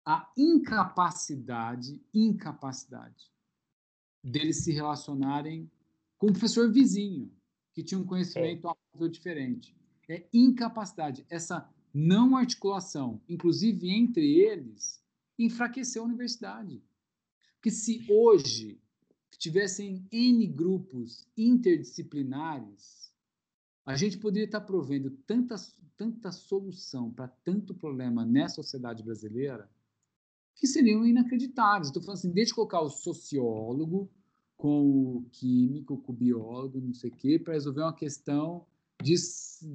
a incapacidade, incapacidade deles se relacionarem com o professor vizinho, que tinha um conhecimento é. diferente. É incapacidade, essa não articulação, inclusive entre eles, enfraqueceu a universidade. Porque se hoje tivessem N grupos interdisciplinares, a gente poderia estar provendo tanta, tanta solução para tanto problema nessa sociedade brasileira que seriam inacreditáveis. Estou falando assim, desde colocar o sociólogo, com o químico, com o biólogo, não sei o quê, para resolver uma questão de,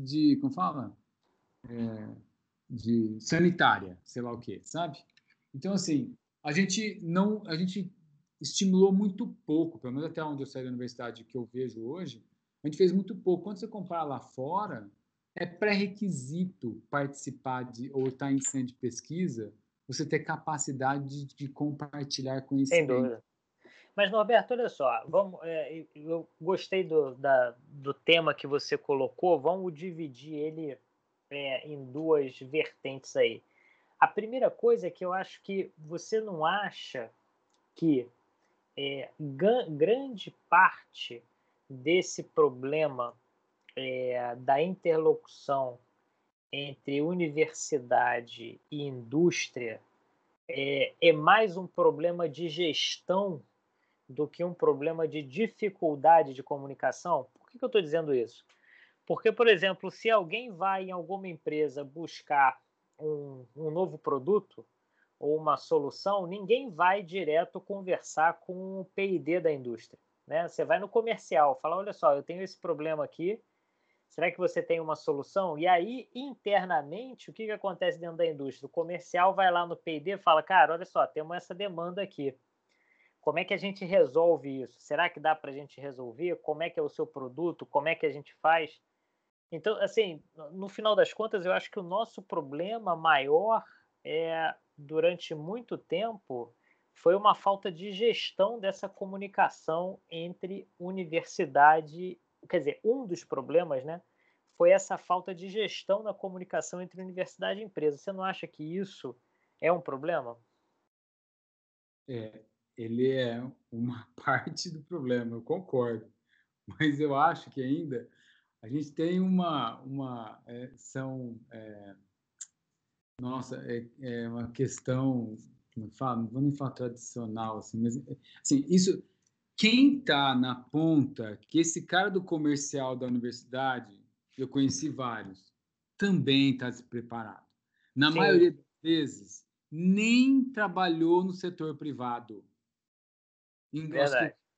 de como fala? É, de sanitária, sei lá o quê, sabe? Então, assim, a gente não, a gente estimulou muito pouco, pelo menos até onde eu saí da universidade que eu vejo hoje, a gente fez muito pouco. Quando você compara lá fora, é pré-requisito participar de ou estar em centro de pesquisa, você ter capacidade de, de compartilhar conhecimento. Sem dúvida. Mas, Norberto, olha só, vamos, é, eu gostei do, da, do tema que você colocou, vamos dividir ele é, em duas vertentes aí. A primeira coisa é que eu acho que você não acha que é, grande parte desse problema é, da interlocução entre universidade e indústria é, é mais um problema de gestão do que um problema de dificuldade de comunicação. Por que, que eu estou dizendo isso? Porque, por exemplo, se alguém vai em alguma empresa buscar um, um novo produto ou uma solução, ninguém vai direto conversar com o P&D da indústria. Né? Você vai no comercial, fala, olha só, eu tenho esse problema aqui, será que você tem uma solução? E aí, internamente, o que, que acontece dentro da indústria? O comercial vai lá no P&D e fala, cara, olha só, temos essa demanda aqui. Como é que a gente resolve isso? Será que dá para a gente resolver? Como é que é o seu produto? Como é que a gente faz? Então, assim, no final das contas, eu acho que o nosso problema maior é, durante muito tempo, foi uma falta de gestão dessa comunicação entre universidade. Quer dizer, um dos problemas, né? Foi essa falta de gestão da comunicação entre universidade e empresa. Você não acha que isso é um problema? É, ele é uma parte do problema, eu concordo. Mas eu acho que ainda a gente tem uma. uma é, são. É, nossa, é, é, uma questão. Como não vou nem falar tradicional, assim, mas assim, isso. Quem está na ponta, que esse cara do comercial da universidade, eu conheci vários, também está despreparado. Na Sim. maioria das vezes, nem trabalhou no setor privado. Em,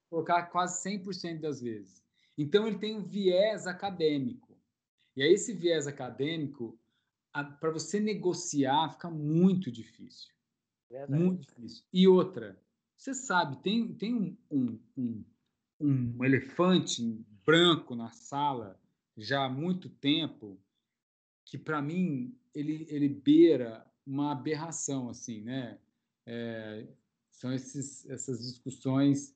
colocar quase 100% das vezes. Então, ele tem um viés acadêmico. E aí, esse viés acadêmico, para você negociar, fica muito difícil. Verdade. Muito difícil. E outra, você sabe, tem, tem um, um, um, um elefante branco na sala já há muito tempo que, para mim, ele, ele beira uma aberração, assim, né? É, são esses, essas discussões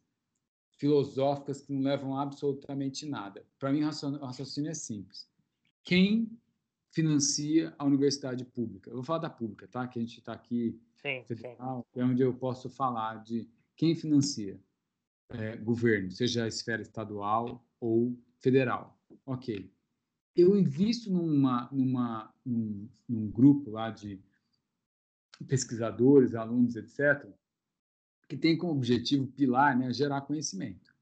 filosóficas que não levam absolutamente nada. Para mim, o raciocínio é simples. Quem financia a universidade pública? Eu vou falar da pública, tá? Que a gente está aqui, sim, federal, sim. é onde eu posso falar de quem financia. É, governo, seja a esfera estadual ou federal. Ok. Eu invisto numa, numa, num, num grupo lá de pesquisadores, alunos, etc., que tem como objetivo pilar né, gerar conhecimento.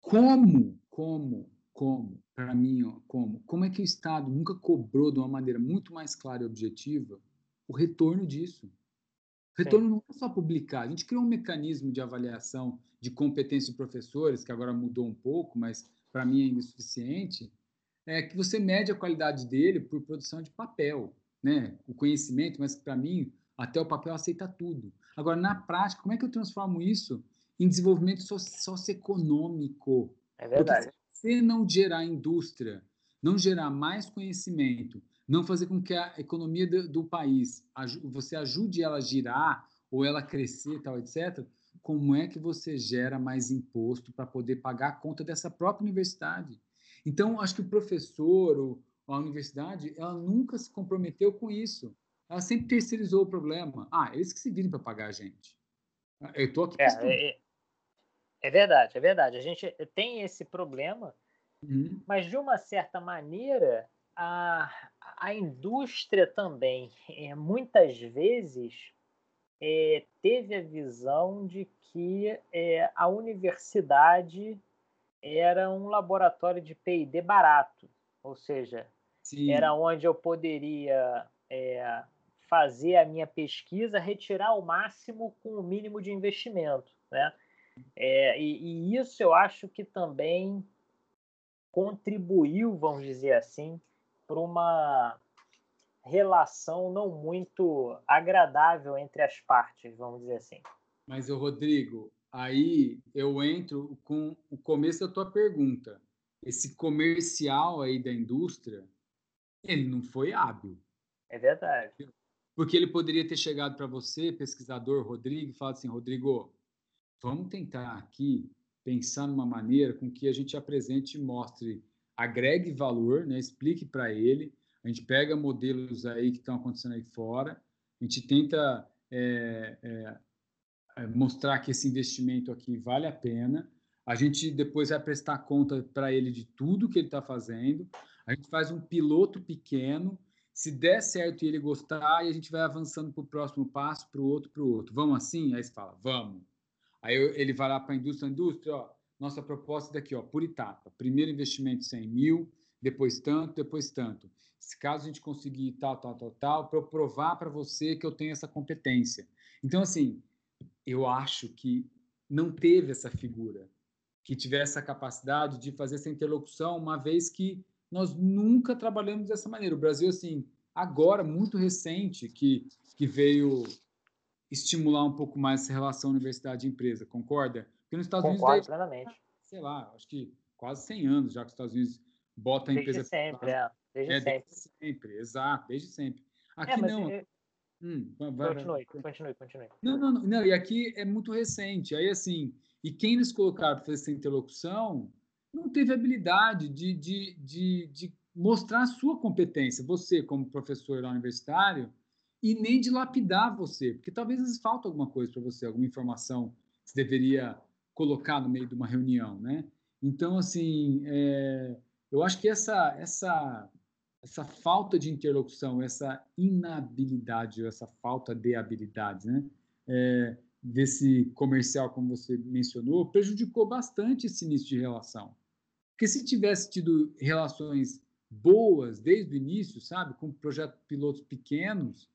Como, como, como, para mim, ó, como, como é que o Estado nunca cobrou de uma maneira muito mais clara e objetiva o retorno disso? O retorno Sim. não é só publicar. A gente criou um mecanismo de avaliação de competência de professores, que agora mudou um pouco, mas para mim é insuficiente, é que você mede a qualidade dele por produção de papel né, o conhecimento, mas para mim, até o papel aceita tudo. Agora, na prática, como é que eu transformo isso em desenvolvimento socioeconômico? É verdade. Porque você não gerar indústria, não gerar mais conhecimento, não fazer com que a economia do, do país, você ajude ela a girar ou ela crescer, tal, etc., como é que você gera mais imposto para poder pagar a conta dessa própria universidade? Então, acho que o professor, a universidade, ela nunca se comprometeu com isso. Ela sempre terceirizou o problema. Ah, eles que se virem para pagar a gente. Eu estou aqui. É, é, verdade, é verdade. A gente tem esse problema, uhum. mas de uma certa maneira, a, a indústria também, é, muitas vezes, é, teve a visão de que é, a universidade era um laboratório de P&D barato, ou seja, Sim. era onde eu poderia é, fazer a minha pesquisa, retirar o máximo com o mínimo de investimento, né? É, e, e, isso eu acho que também contribuiu, vamos dizer assim, para uma relação não muito agradável entre as partes, vamos dizer assim. Mas, o Rodrigo, aí eu entro com o começo da tua pergunta. Esse comercial aí da indústria, ele não foi hábil. É verdade. Porque ele poderia ter chegado para você, pesquisador Rodrigo, e falado assim: Rodrigo, vamos tentar aqui pensar numa maneira com que a gente apresente e mostre, agregue valor, né? explique para ele. A gente pega modelos aí que estão acontecendo aí fora, a gente tenta é, é, é mostrar que esse investimento aqui vale a pena. A gente depois vai prestar conta para ele de tudo que ele está fazendo. A gente faz um piloto pequeno. Se der certo e ele gostar, a gente vai avançando para o próximo passo, para o outro, para o outro. Vamos assim? Aí você fala, vamos. Aí ele vai lá para a indústria, indústria, ó, nossa proposta daqui, ó, por etapa. Primeiro investimento 100 mil, depois tanto, depois tanto. Se caso a gente conseguir tal, tal, tal, tal, para eu provar para você que eu tenho essa competência. Então, assim, eu acho que não teve essa figura que tivesse a capacidade de fazer essa interlocução, uma vez que nós nunca trabalhamos dessa maneira. O Brasil, assim, agora, muito recente, que, que veio estimular um pouco mais essa relação universidade-empresa, concorda? Porque nos Estados Concordo Unidos... plenamente. Sei lá, acho que quase 100 anos já que os Estados Unidos botam a empresa... Desde sempre, é. Desde, é, sempre. desde sempre. Exato, desde sempre. Aqui é, não. Hum, vai, continue, vai. continue, continue. Não, não, não, não, e aqui é muito recente. Aí, assim, e quem eles colocaram para fazer essa interlocução não teve habilidade de, de, de, de mostrar a sua competência, você como professor universitário, e nem de lapidar você, porque talvez falta alguma coisa para você, alguma informação que você deveria colocar no meio de uma reunião, né? Então, assim, é, eu acho que essa, essa, essa falta de interlocução, essa inabilidade, essa falta de habilidade, né? É, desse comercial, como você mencionou, prejudicou bastante esse início de relação. Porque se tivesse tido relações boas desde o início, sabe, com projetos pilotos pequenos,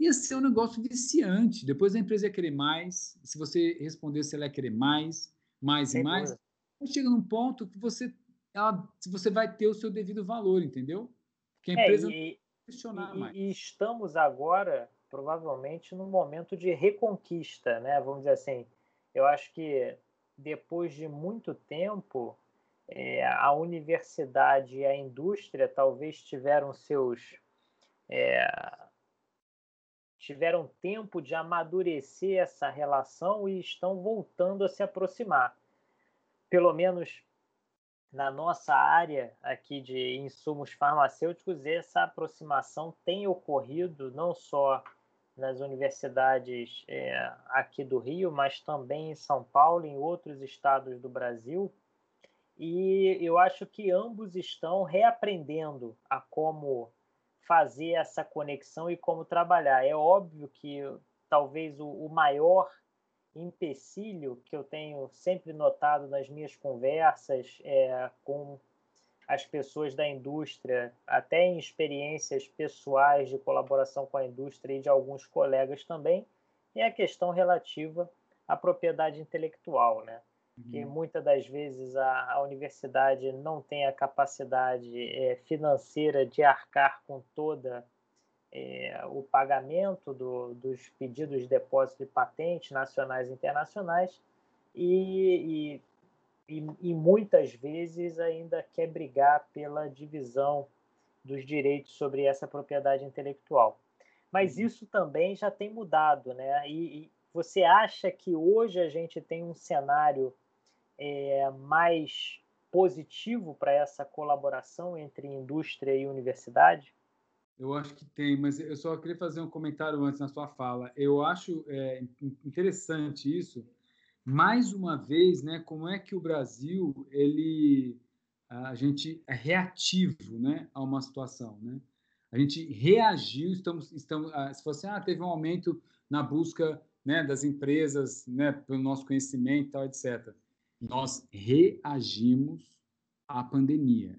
ia ser um negócio viciante. Depois a empresa ia querer mais. Se você respondesse, ela ia querer mais, mais Sem e mais. Dúvida. Chega num ponto que você, ela, você vai ter o seu devido valor, entendeu? Que a é, empresa é, e, questionar e, mais. E estamos agora, provavelmente, num momento de reconquista, né? Vamos dizer assim. Eu acho que depois de muito tempo, é, a universidade e a indústria talvez tiveram seus é, tiveram tempo de amadurecer essa relação e estão voltando a se aproximar. Pelo menos na nossa área aqui de insumos farmacêuticos, essa aproximação tem ocorrido não só nas universidades é, aqui do Rio, mas também em São Paulo, em outros estados do Brasil. E eu acho que ambos estão reaprendendo a como fazer essa conexão e como trabalhar. É óbvio que talvez o, o maior empecilho que eu tenho sempre notado nas minhas conversas é, com as pessoas da indústria, até em experiências pessoais de colaboração com a indústria e de alguns colegas também, é a questão relativa à propriedade intelectual, né? Que uhum. muitas das vezes a, a, universidade não tem a capacidade é, financeira de arcar com toda é, o pagamento do, dos pedidos de depósito de patentes nacionais e internacionais e, e, e, e muitas vezes ainda quer brigar pela divisão dos direitos sobre essa propriedade intelectual. Mas uhum. isso também já tem mudado, né? E, e você acha que hoje a gente tem um cenário é, mais positivo para essa colaboração entre indústria e universidade? Eu acho que tem, mas eu só queria fazer um comentário antes na sua fala. Eu acho é, interessante isso. Mais uma vez, né, como é que o Brasil ele a gente é reativo, né, a uma situação, né? A gente reagiu, estamos, estamos, ah, se fosse, ah, teve um aumento na busca, né, das empresas, né, pelo nosso conhecimento, tal, etc nós reagimos à pandemia.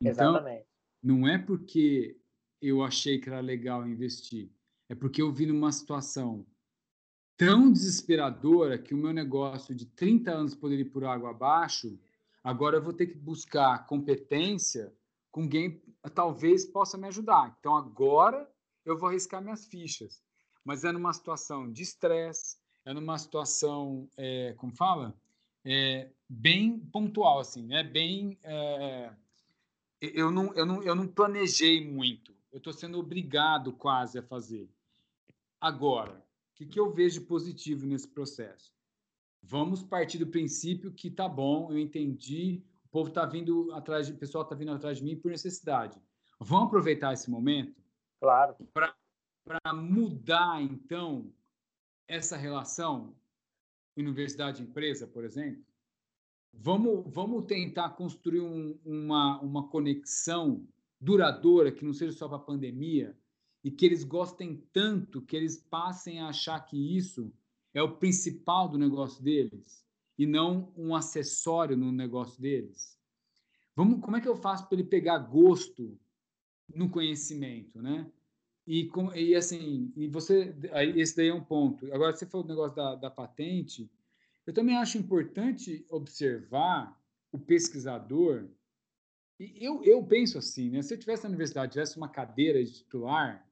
Então, Exatamente. não é porque eu achei que era legal investir, é porque eu vi numa situação tão desesperadora que o meu negócio de 30 anos poderia ir por água abaixo, agora eu vou ter que buscar competência com quem talvez possa me ajudar. Então agora eu vou arriscar minhas fichas. Mas é numa situação de estresse, é numa situação, é, como fala? É, bem pontual, assim, né? Bem, é, eu, não, eu, não, eu não planejei muito. Eu estou sendo obrigado quase a fazer. Agora, o que, que eu vejo positivo nesse processo? Vamos partir do princípio que tá bom, eu entendi, o povo está vindo atrás de, o pessoal está vindo atrás de mim por necessidade. Vamos aproveitar esse momento? Claro. Para mudar, então, essa relação universidade empresa, por exemplo, vamos, vamos tentar construir um, uma, uma conexão duradoura que não seja só para a pandemia e que eles gostem tanto que eles passem a achar que isso é o principal do negócio deles e não um acessório no negócio deles. Vamos, como é que eu faço para ele pegar gosto no conhecimento, né? E, e assim, e você, aí, esse daí é um ponto. Agora, você falou do negócio da, da patente, eu também acho importante observar o pesquisador. E eu, eu penso assim, né? Se eu tivesse na universidade, tivesse uma cadeira de titular,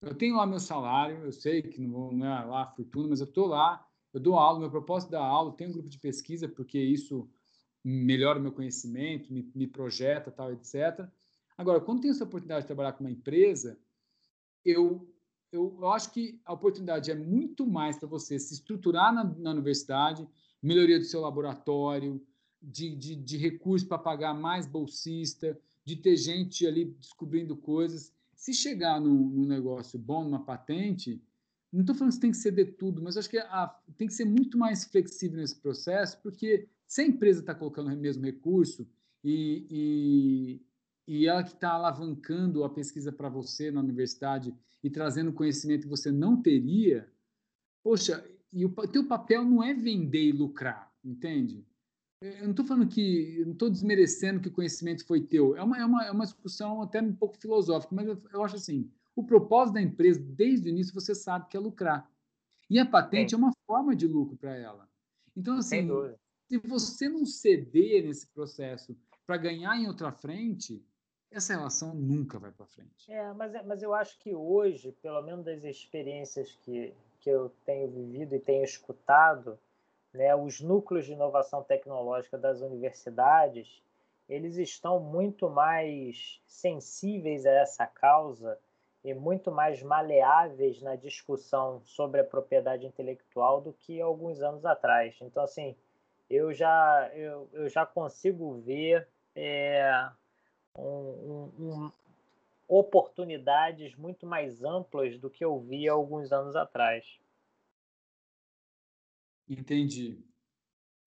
eu tenho lá meu salário, eu sei que não, não é lá fortuna, mas eu estou lá, eu dou aula, meu propósito é dar aula, tenho um grupo de pesquisa, porque isso melhora o meu conhecimento, me, me projeta, tal, etc. Agora, quando tenho essa oportunidade de trabalhar com uma empresa, eu eu, acho que a oportunidade é muito mais para você se estruturar na, na, universidade, melhoria do seu laboratório, de, de, de recursos para pagar mais bolsista, de ter gente ali descobrindo coisas. Se chegar num, num negócio bom, numa patente, não estou falando que tem que ceder tudo, mas acho que a, tem que ser muito mais flexível nesse processo, porque se a empresa está colocando o mesmo recurso e, e, ela que está alavancando a pesquisa para você na universidade e trazendo conhecimento que você não teria, poxa, e o teu papel não é vender e lucrar, entende? Eu não estou falando que, não estou desmerecendo que o conhecimento foi teu. É uma, é uma, é uma discussão até um pouco filosófica, mas eu, eu acho assim, o propósito da empresa, desde o início, você sabe que é lucrar. E a patente Sim. é uma forma de lucro para ela. Então, assim, se você não ceder nesse processo para ganhar em outra frente, essa relação nunca vai para frente. É mas, é, mas eu acho que hoje, pelo menos das experiências que, que eu tenho vivido e tenho escutado, né, os núcleos de inovação tecnológica das universidades, eles estão muito mais sensíveis a essa causa e muito mais maleáveis na discussão sobre a propriedade intelectual do que alguns anos atrás. Então, assim, eu já, eu, eu já consigo ver é, um, um, oportunidades muito mais amplas do que eu via alguns anos atrás. Entendi.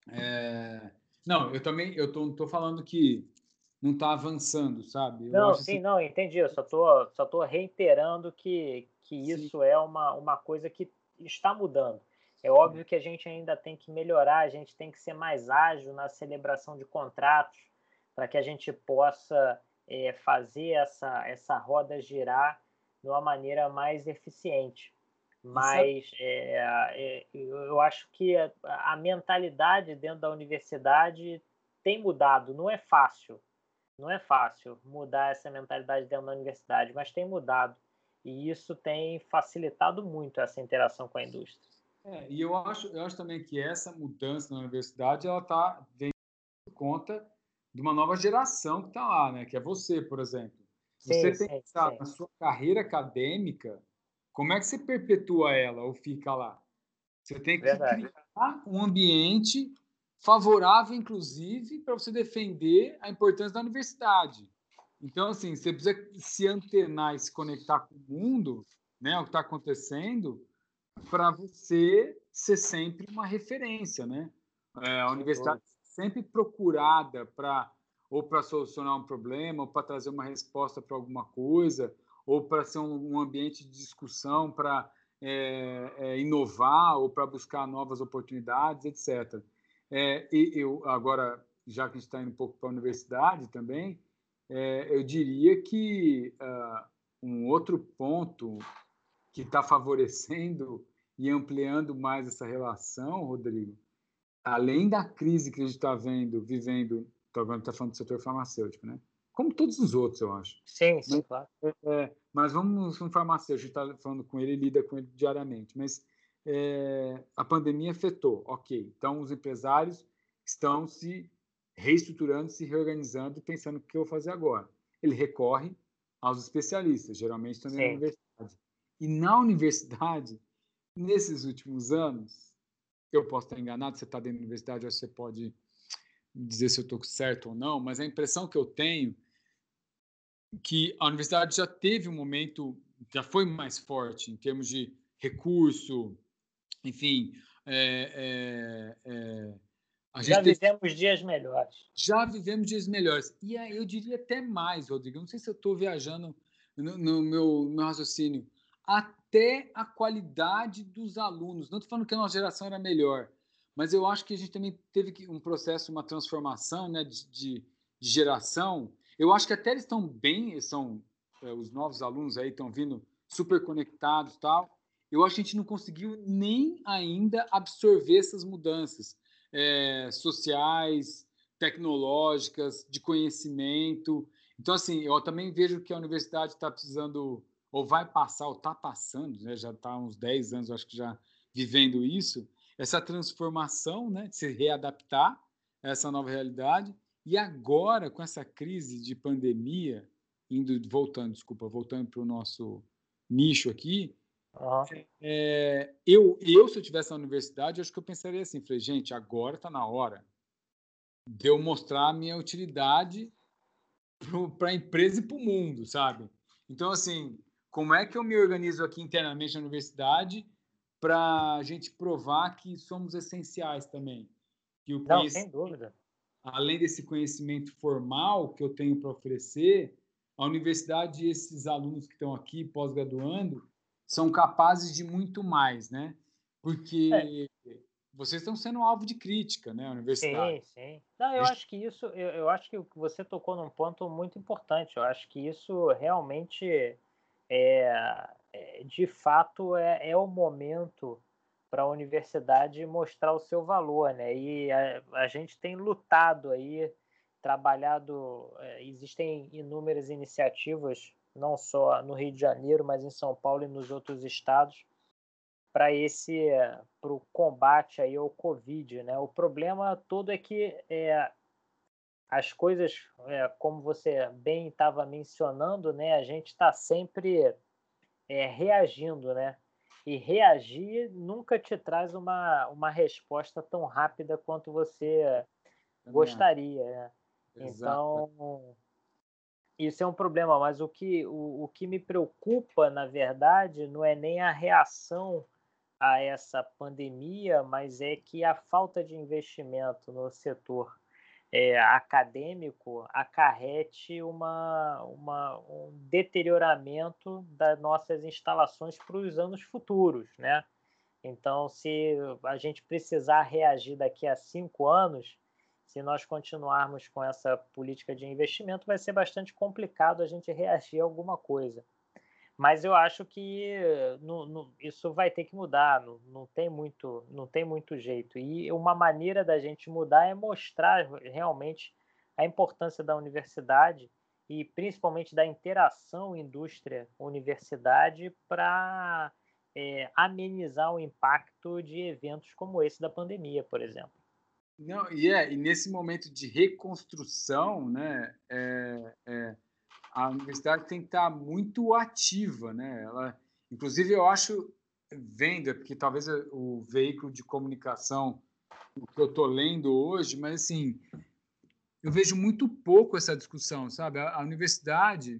É... Não, eu também eu tô, tô falando que não está avançando, sabe? Eu não, sim, assim... não, entendi. Eu só tô, só tô reiterando que, que isso é uma, uma coisa que está mudando. É óbvio que a gente ainda tem que melhorar, a gente tem que ser mais ágil na celebração de contratos para que a gente possa é, fazer essa, essa roda girar de uma maneira mais eficiente. Mas é, é, eu acho que a, a mentalidade dentro da universidade tem mudado. Não é fácil, não é fácil mudar essa mentalidade dentro da universidade, mas tem mudado. E isso tem facilitado muito essa interação com a indústria. É, e eu acho, eu acho também que essa mudança na universidade ela está por conta de uma nova geração que está lá, né? Que é você, por exemplo. Você sim, tem que pensar na sua carreira acadêmica, como é que você perpetua ela ou fica lá? Você tem que Verdade. criar um ambiente favorável, inclusive, para você defender a importância da universidade. Então, assim, você precisa se antenar e se conectar com o mundo, né, o que está acontecendo, para você ser sempre uma referência, né? É, a universidade sempre procurada para ou para solucionar um problema, ou para trazer uma resposta para alguma coisa, ou para ser um, um, ambiente de discussão para é, é, inovar ou para buscar novas oportunidades, etc. É, e eu agora, já que a gente está indo um pouco para a universidade também, é, eu diria que uh, um outro ponto que está favorecendo e ampliando mais essa relação, Rodrigo, além da crise que a gente está vendo, vivendo, agora está falando do setor farmacêutico, né? Como todos os outros, eu acho. Sim, sim, mas, claro. É, mas vamos um farmacêutico, está falando com ele, lida com ele diariamente, mas é, a pandemia afetou, ok. Então, os empresários estão se reestruturando, se reorganizando, pensando o que eu vou fazer agora. Ele recorre aos especialistas, geralmente também na universidade. E na universidade, nesses últimos anos, eu posso estar enganado, você está dentro da universidade, você pode dizer se eu estou certo ou não, mas a impressão que eu tenho é que a universidade já teve um momento, já foi mais forte em termos de recurso, enfim, é, é, é, já vivemos teve... dias melhores. Já vivemos dias melhores. E aí eu diria até mais, Rodrigo. Não sei se eu estou viajando no, no meu, no meu raciocínio. Até a qualidade dos alunos. Não estou falando que a nossa geração era melhor, mas eu acho que a gente também teve um processo, uma transformação né, de, de, geração. Eu acho que até eles estão bem, são é, os novos alunos aí estão vindo super conectados tal eu acho que a gente não conseguiu nem ainda absorver essas mudanças é, sociais, tecnológicas, de conhecimento. Então, assim, eu também vejo que a universidade está precisando, ou vai passar, ou está passando, né, já está há uns 10 anos, acho que já vivendo isso, essa transformação, né, de se readaptar a essa nova realidade. E agora, com essa crise de pandemia, indo voltando, desculpa, voltando para o nosso nicho aqui, Uhum. É, eu, eu, se eu tivesse na universidade, acho que eu pensaria assim, falei, gente, agora está na hora de eu mostrar a minha utilidade para a empresa e para o mundo, sabe? Então, assim, como é que eu me organizo aqui internamente na universidade para a gente provar que somos essenciais também? Que o Não, sem dúvida. Além desse conhecimento formal que eu tenho para oferecer, a universidade e esses alunos que estão aqui pós-graduando são capazes de muito mais, né? Porque é. vocês estão sendo alvo de crítica, né, a universidade. Sim, sim. Não, eu acho que isso, eu, eu acho que você tocou num ponto muito importante. Eu acho que isso realmente é, é de fato é, é o momento para a universidade mostrar o seu valor, né? E a, a gente tem lutado aí, trabalhado, é, existem inúmeras iniciativas não só no Rio de Janeiro, mas em São Paulo e nos outros estados, para esse para o combate aí ao Covid, né? O problema todo é que é, as coisas, é, como você bem estava mencionando, né? A gente está sempre é, reagindo, né? E reagir nunca te traz uma, uma resposta tão rápida quanto você gostaria. Né? Então, isso é um problema, mas o que, o, o que me preocupa, na verdade, não é nem a reação a essa pandemia, mas é que a falta de investimento no setor é, acadêmico acarrete uma, uma, um deterioramento das nossas instalações para os anos futuros, né? Então, se a gente precisar reagir daqui a cinco anos, se nós continuarmos com essa política de investimento, vai ser bastante complicado a gente reagir a alguma coisa. Mas eu acho que no, no, isso vai ter que mudar, não, não, tem muito, não tem muito jeito. E uma maneira da gente mudar é mostrar realmente a importância da universidade e principalmente da interação indústria-universidade para é, amenizar o impacto de eventos como esse da pandemia, por exemplo. Não, e é, e nesse momento de reconstrução, né, é, é, a universidade tem que estar muito ativa, né? Ela, inclusive, eu acho, venda, porque talvez o veículo de comunicação, o que eu estou lendo hoje, mas assim, eu vejo muito pouco essa discussão, sabe? A, a universidade,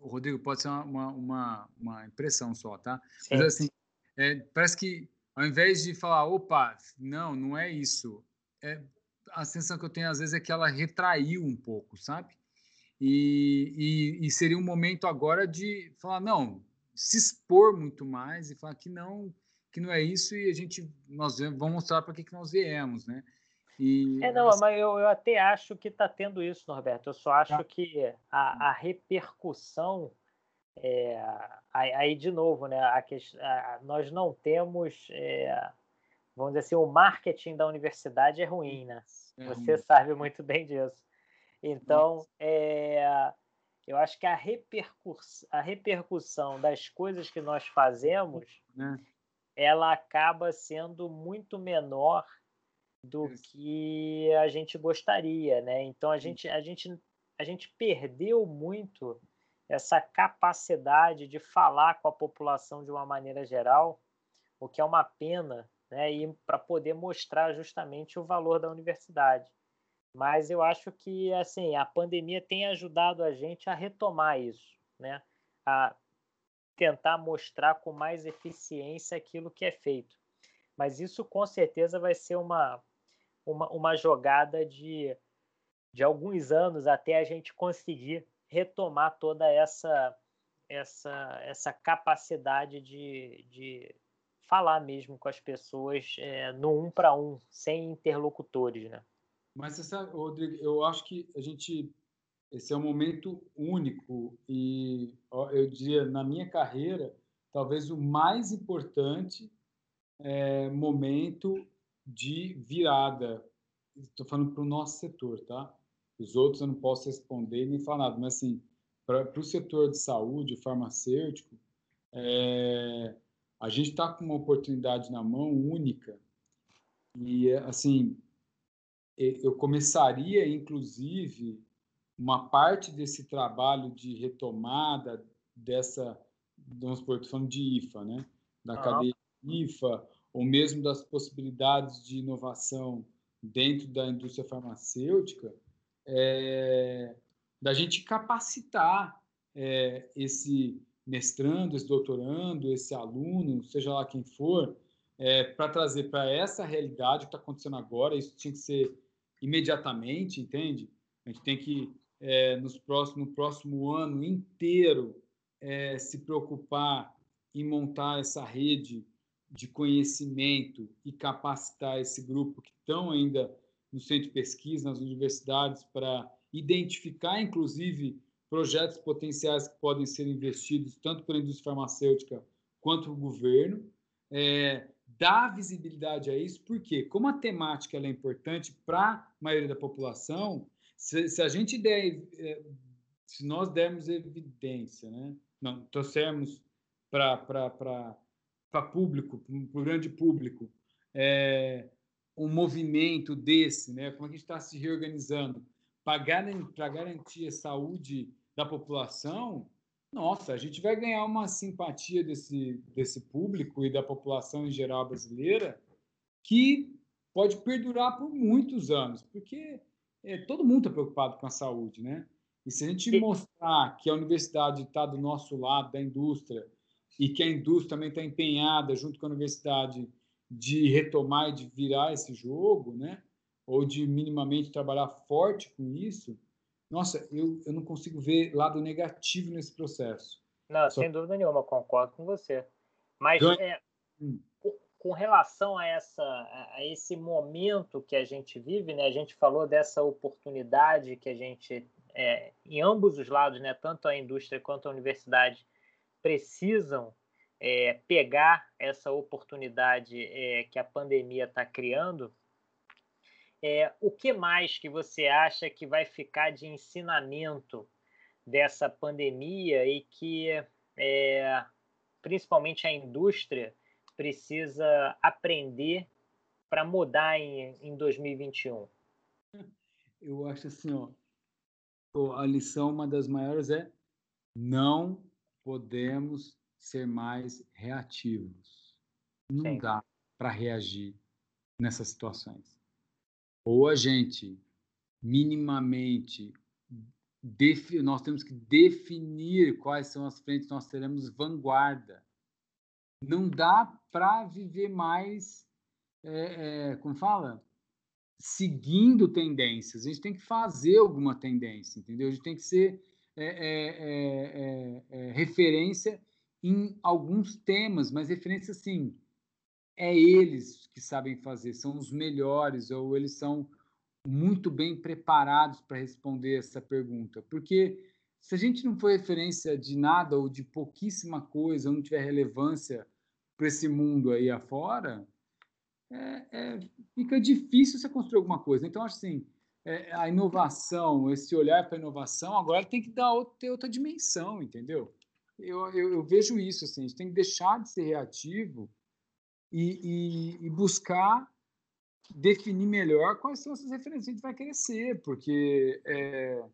o Rodrigo, pode ser uma, uma, uma impressão só, tá? Sim. Mas assim, é, parece que ao invés de falar, opa, não, não é isso. É, a sensação que eu tenho às vezes é que ela retraiu um pouco, sabe? E, e, e, seria um momento agora de falar, não, se expor muito mais e falar que não, que não é isso e a gente, nós vamos mostrar para que, que nós viemos, né? E, é, não, mas eu, eu até acho que está tendo isso, Norberto. Eu só acho tá. que a, a repercussão é, aí, de novo, né, a, a, nós não temos, é, vamos dizer assim, o marketing da universidade é ruim, né? É Você ruim. sabe muito bem disso. Então, é, eu acho que a, repercuss, a repercussão das coisas que nós fazemos, né? ela acaba sendo muito menor do Isso. que a gente gostaria, né? Então a gente, a gente, a gente perdeu muito essa capacidade de falar com a população de uma maneira geral, o que é uma pena, né, e para poder mostrar justamente o valor da universidade. Mas eu acho que assim a pandemia tem ajudado a gente a retomar isso, né, a tentar mostrar com mais eficiência aquilo que é feito. Mas isso com certeza vai ser uma, uma, uma jogada de, de alguns anos até a gente conseguir retomar toda essa essa essa capacidade de, de falar mesmo com as pessoas é, no um para um, sem interlocutores, né? Mas você sabe, Rodrigo, eu acho que a gente esse é um momento único e eu diria na minha carreira talvez o mais importante é, momento de virada. Estou falando para o nosso setor, tá? Os outros eu não posso responder nem falar nada, mas assim, para o setor de saúde, farmacêutico, é, a gente está com uma oportunidade na mão única. E, assim, eu começaria, inclusive, uma parte desse trabalho de retomada dessa vamos supor, falando de IFA, né? Da ah. cadeia IFA, ou mesmo das possibilidades de inovação dentro da indústria farmacêutica, é, da gente capacitar é, esse mestrando, esse doutorando, esse aluno, seja lá quem for, é, para trazer para essa realidade que está acontecendo agora. Isso tinha que ser imediatamente, entende? A gente tem que, é, nos próximo, no próximo ano inteiro, é, se preocupar em montar essa rede de conhecimento e capacitar esse grupo que estão ainda no centro de pesquisa, nas universidades, para identificar, inclusive, projetos potenciais que podem ser investidos tanto pela indústria farmacêutica quanto o governo. É, dar visibilidade a isso, porque como a temática é importante para a maioria da população, se, se, a gente der, é, se nós dermos evidência, né? não trouxermos para público, para o grande público, é, um movimento desse, né? como é a gente está se reorganizando para garantir a saúde da população, nossa, a gente vai ganhar uma simpatia desse, desse público e da população em geral brasileira que pode perdurar por muitos anos, porque é, todo mundo está preocupado com a saúde, né? E se a gente mostrar que a universidade está do nosso lado, da indústria, e que a indústria também está empenhada, junto com a universidade, de retomar e de virar esse jogo, né? ou de minimamente trabalhar forte com isso, nossa, eu, eu não consigo ver lado negativo nesse processo. Não, Só... sem dúvida nenhuma, concordo com você. Mas é, hum. com relação a, essa, a esse momento que a gente vive, né, a gente falou dessa oportunidade que a gente, é, em ambos os lados, né, tanto a indústria quanto a universidade, precisam é, pegar essa oportunidade é, que a pandemia está criando é, o que mais que você acha que vai ficar de ensinamento dessa pandemia e que é, principalmente a indústria precisa aprender para mudar em, em 2021? Eu acho assim, ó, a lição, uma das maiores é não podemos ser mais reativos. Não Sim. dá para reagir nessas situações ou a gente minimamente nós temos que definir quais são as frentes nós teremos vanguarda. Não dá para viver mais, é, é, como fala, seguindo tendências. A gente tem que fazer alguma tendência, entendeu? A gente tem que ser é, é, é, é referência em alguns temas, mas referência assim é eles que sabem fazer, são os melhores ou eles são muito bem preparados para responder essa pergunta. Porque se a gente não for referência de nada ou de pouquíssima coisa, ou não tiver relevância para esse mundo aí afora, é, é, fica difícil você construir alguma coisa. Então, assim, é, a inovação, esse olhar para a inovação, agora tem que dar ter outra dimensão, entendeu? Eu, eu, eu, vejo isso, assim, a gente tem que deixar de ser reativo e, e, e buscar definir melhor quais são essas referências que a gente vai ser, porque é,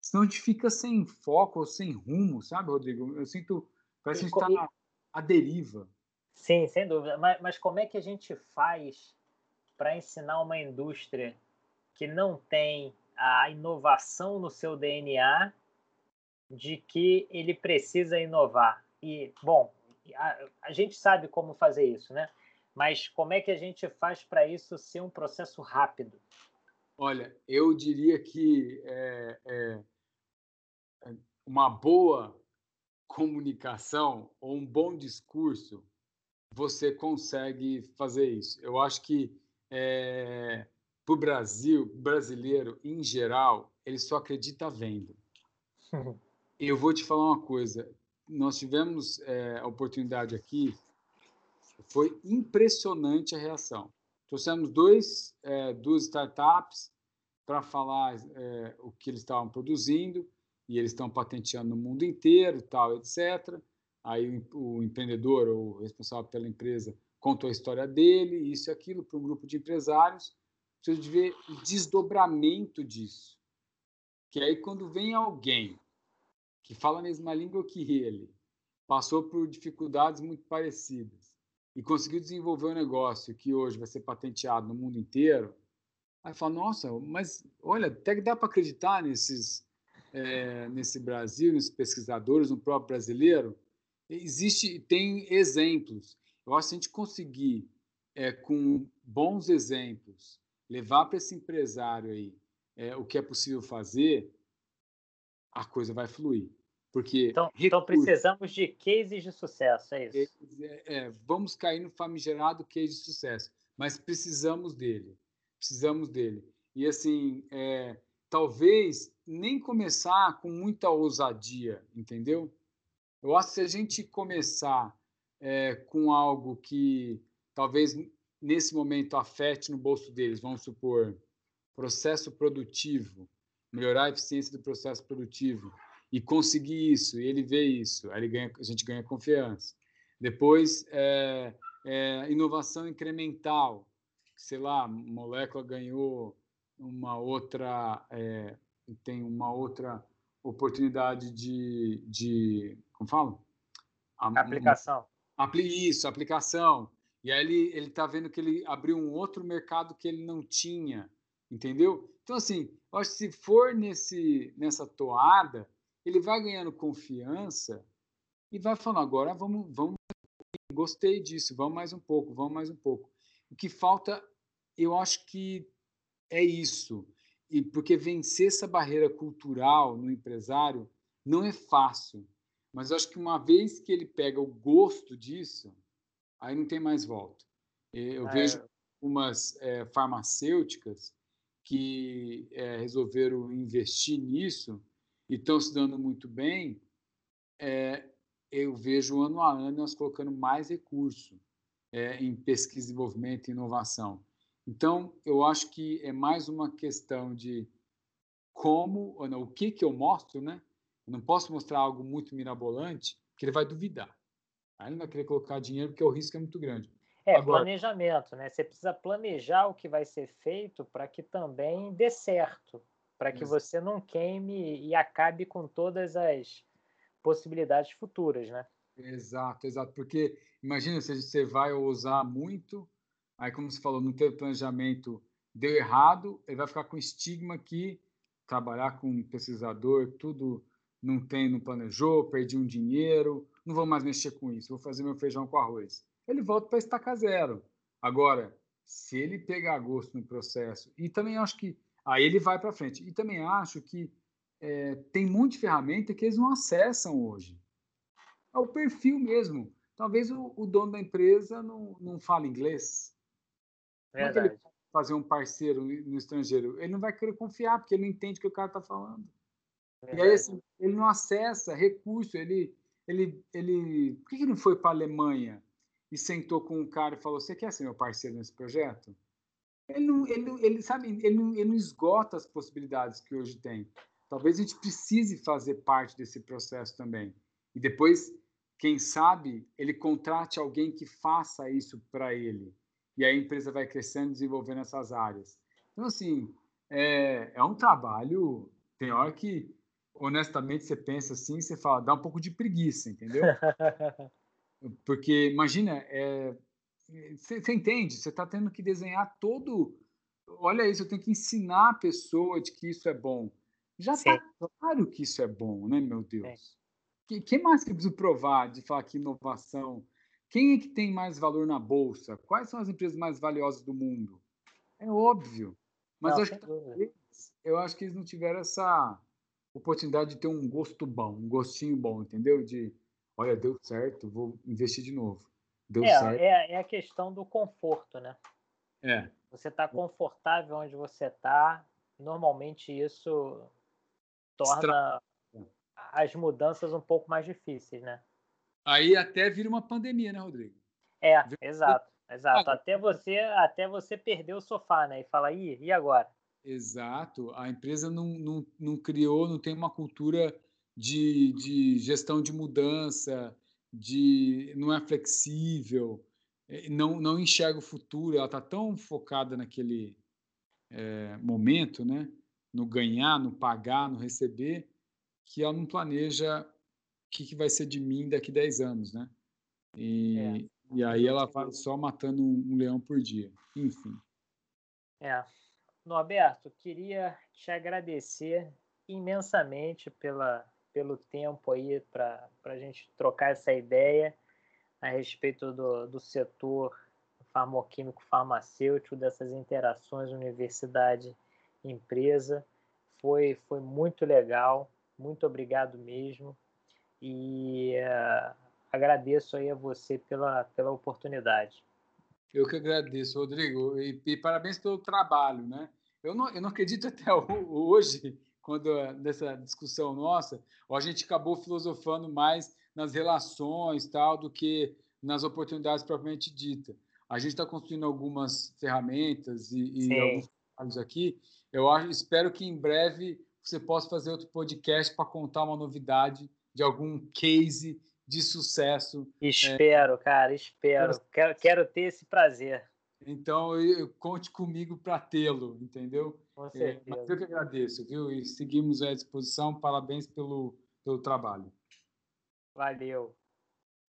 senão a gente fica sem foco ou sem rumo, sabe, Rodrigo? Eu sinto, parece que a gente está à deriva. Sim, sem dúvida. Mas, mas como é que a gente faz para ensinar uma indústria que não tem a inovação no seu DNA de que ele precisa inovar? E, bom, a, a gente sabe como fazer isso, né? Mas como é que a gente faz para isso ser um processo rápido? Olha, eu diria que é, é, uma boa comunicação ou um bom discurso, você consegue fazer isso. Eu acho que é, para o Brasil, brasileiro em geral, ele só acredita vendo. Eu vou te falar uma coisa nós tivemos é, a oportunidade aqui, foi impressionante a reação. Trouxemos dois, é, duas startups para falar é, o que eles estavam produzindo e eles estão patenteando no mundo inteiro, tal, etc. Aí o, o empreendedor ou o responsável pela empresa contou a história dele, isso e aquilo, para um grupo de empresários. Preciso de ver o desdobramento disso. Que aí, quando vem alguém que fala a mesma língua que ele, passou por dificuldades muito parecidas e conseguiu desenvolver um negócio que hoje vai ser patenteado no mundo inteiro, aí fala, nossa, mas olha, até que dá para acreditar nesses, é, nesse Brasil, nesses pesquisadores, no próprio brasileiro. Existe, tem exemplos. Eu acho que a gente conseguir, é, com bons exemplos, levar para esse empresário aí é, o que é possível fazer, a coisa vai fluir. Porque então, então precisamos de cases de sucesso, é isso? É, é, vamos cair no famigerado case de sucesso, mas precisamos dele, precisamos dele. E assim, é, talvez nem começar com muita ousadia, entendeu? Eu acho que se a gente começar é, com algo que talvez nesse momento afete no bolso deles, vamos supor, processo produtivo, melhorar a eficiência do processo produtivo, e conseguir isso, e ele vê isso, aí ele ganha, a gente ganha confiança. Depois, é, é, inovação incremental, sei lá, molécula ganhou uma outra, é, tem uma outra oportunidade de, de como falo? aplicação. Apli, isso, aplicação. E aí ele ele está vendo que ele abriu um outro mercado que ele não tinha, entendeu? Então assim, eu acho que se for nesse nessa toada, ele vai ganhando confiança e vai falando, agora vamos, vamos, gostei disso, vamos mais um pouco, vamos mais um pouco. O que falta, eu acho que é isso. E porque vencer essa barreira cultural no empresário não é fácil. Mas eu acho que uma vez que ele pega o gosto disso, aí não tem mais volta. Eu é. vejo umas é, farmacêuticas que é, resolveram investir nisso e estão se dando muito bem, é, eu vejo ano a ano nós colocando mais recurso é, em pesquisa, desenvolvimento e inovação. Então, eu acho que é mais uma questão de como, ou não, o que, que eu mostro, né? Eu não posso mostrar algo muito mirabolante, que ele vai duvidar. Aí ele não vai querer colocar dinheiro porque o risco é muito grande. É, Agora, planejamento, né? Você precisa planejar o que vai ser feito para que também dê certo para que você não queime e acabe com todas as possibilidades futuras, né? Exato, exato. Porque imagina se você vai usar muito, aí como você falou, não teve planejamento, deu errado, ele vai ficar com estigma que trabalhar com pesquisador, tudo não tem, não planejou, perdi um dinheiro, não vou mais mexer com isso, vou fazer meu feijão com arroz. Ele volta para estacar zero. Agora, se ele pegar gosto no processo, e também acho que Aí ele vai para frente. E também acho que é, tem muita ferramenta que eles não acessam hoje. É o perfil mesmo. Talvez o, o dono da empresa não, não fale inglês. Como é que ele fazer um parceiro no estrangeiro? Ele não vai querer confiar, porque ele não entende o que o cara está falando. Verdade. E aí, assim, ele não acessa recurso. Ele, ele, ele... Por que ele não foi para a Alemanha e sentou com um cara e falou: Você quer ser meu parceiro nesse projeto? ele não, ele, ele sabe, ele não, ele não esgota as possibilidades que hoje tem. Talvez a gente precise fazer parte desse processo também. E depois, quem sabe, ele contrate alguém que faça isso para ele. E aí a empresa vai crescendo, desenvolvendo essas áreas. Então, assim, é, é um trabalho. Tem hora que, honestamente, você pensa assim, você fala, dá um pouco de preguiça, entendeu? Porque, imagina, é, você entende? Você está tendo que desenhar todo. Olha isso, eu tenho que ensinar a pessoa de que isso é bom. Já está claro que isso é bom, né, meu Deus? Quem que mais que eu preciso provar de falar que inovação? Quem é que tem mais valor na bolsa? Quais são as empresas mais valiosas do mundo? É óbvio. Mas não, eu, acho que, eu acho que eles não tiveram essa oportunidade de ter um gosto bom, um gostinho bom, entendeu? De, olha, deu certo, vou investir de novo. Deu é, certo. É, é a questão do conforto, né? É. Você está confortável onde você está, normalmente isso torna as mudanças um pouco mais difíceis, né? Aí até vira uma pandemia, né, Rodrigo? É, vira... exato, exato. Até você, até você perder o sofá, né? E falar, e agora? Exato. A empresa não, não, não criou, não tem uma cultura de, de gestão de mudança, de não é flexível, é, não, não enxerga o futuro, ela está tão focada naquele é, momento, né? no ganhar, no pagar, no receber, que ela não planeja que, que vai ser de mim daqui 10 anos, né? E, é. e aí ela vai só matando um, um leão por dia. Enfim. É. Norberto, queria te agradecer imensamente pela, pelo tempo aí para a gente trocar essa ideia a respeito do, do setor farmoquímico farmacêutico, dessas interações universidade-empresa. Foi, foi muito legal, muito obrigado mesmo. E uh, agradeço aí a você pela, pela oportunidade. Eu que agradeço, Rodrigo, e, e parabéns pelo trabalho, né? Eu não, eu não acredito até hoje, quando nessa discussão nossa, a gente acabou filosofando mais nas relações tal do que nas oportunidades propriamente dita. A gente está construindo algumas ferramentas e, e alguns trabalhos aqui. Eu acho, espero que em breve você possa fazer outro podcast para contar uma novidade de algum case de sucesso. Espero, é, cara, espero. Quero, quero ter esse prazer. Então, eu, conte comigo para tê-lo, entendeu? Com certeza. É, mas eu que agradeço, viu? E seguimos à disposição. Parabéns pelo, pelo trabalho. Valeu.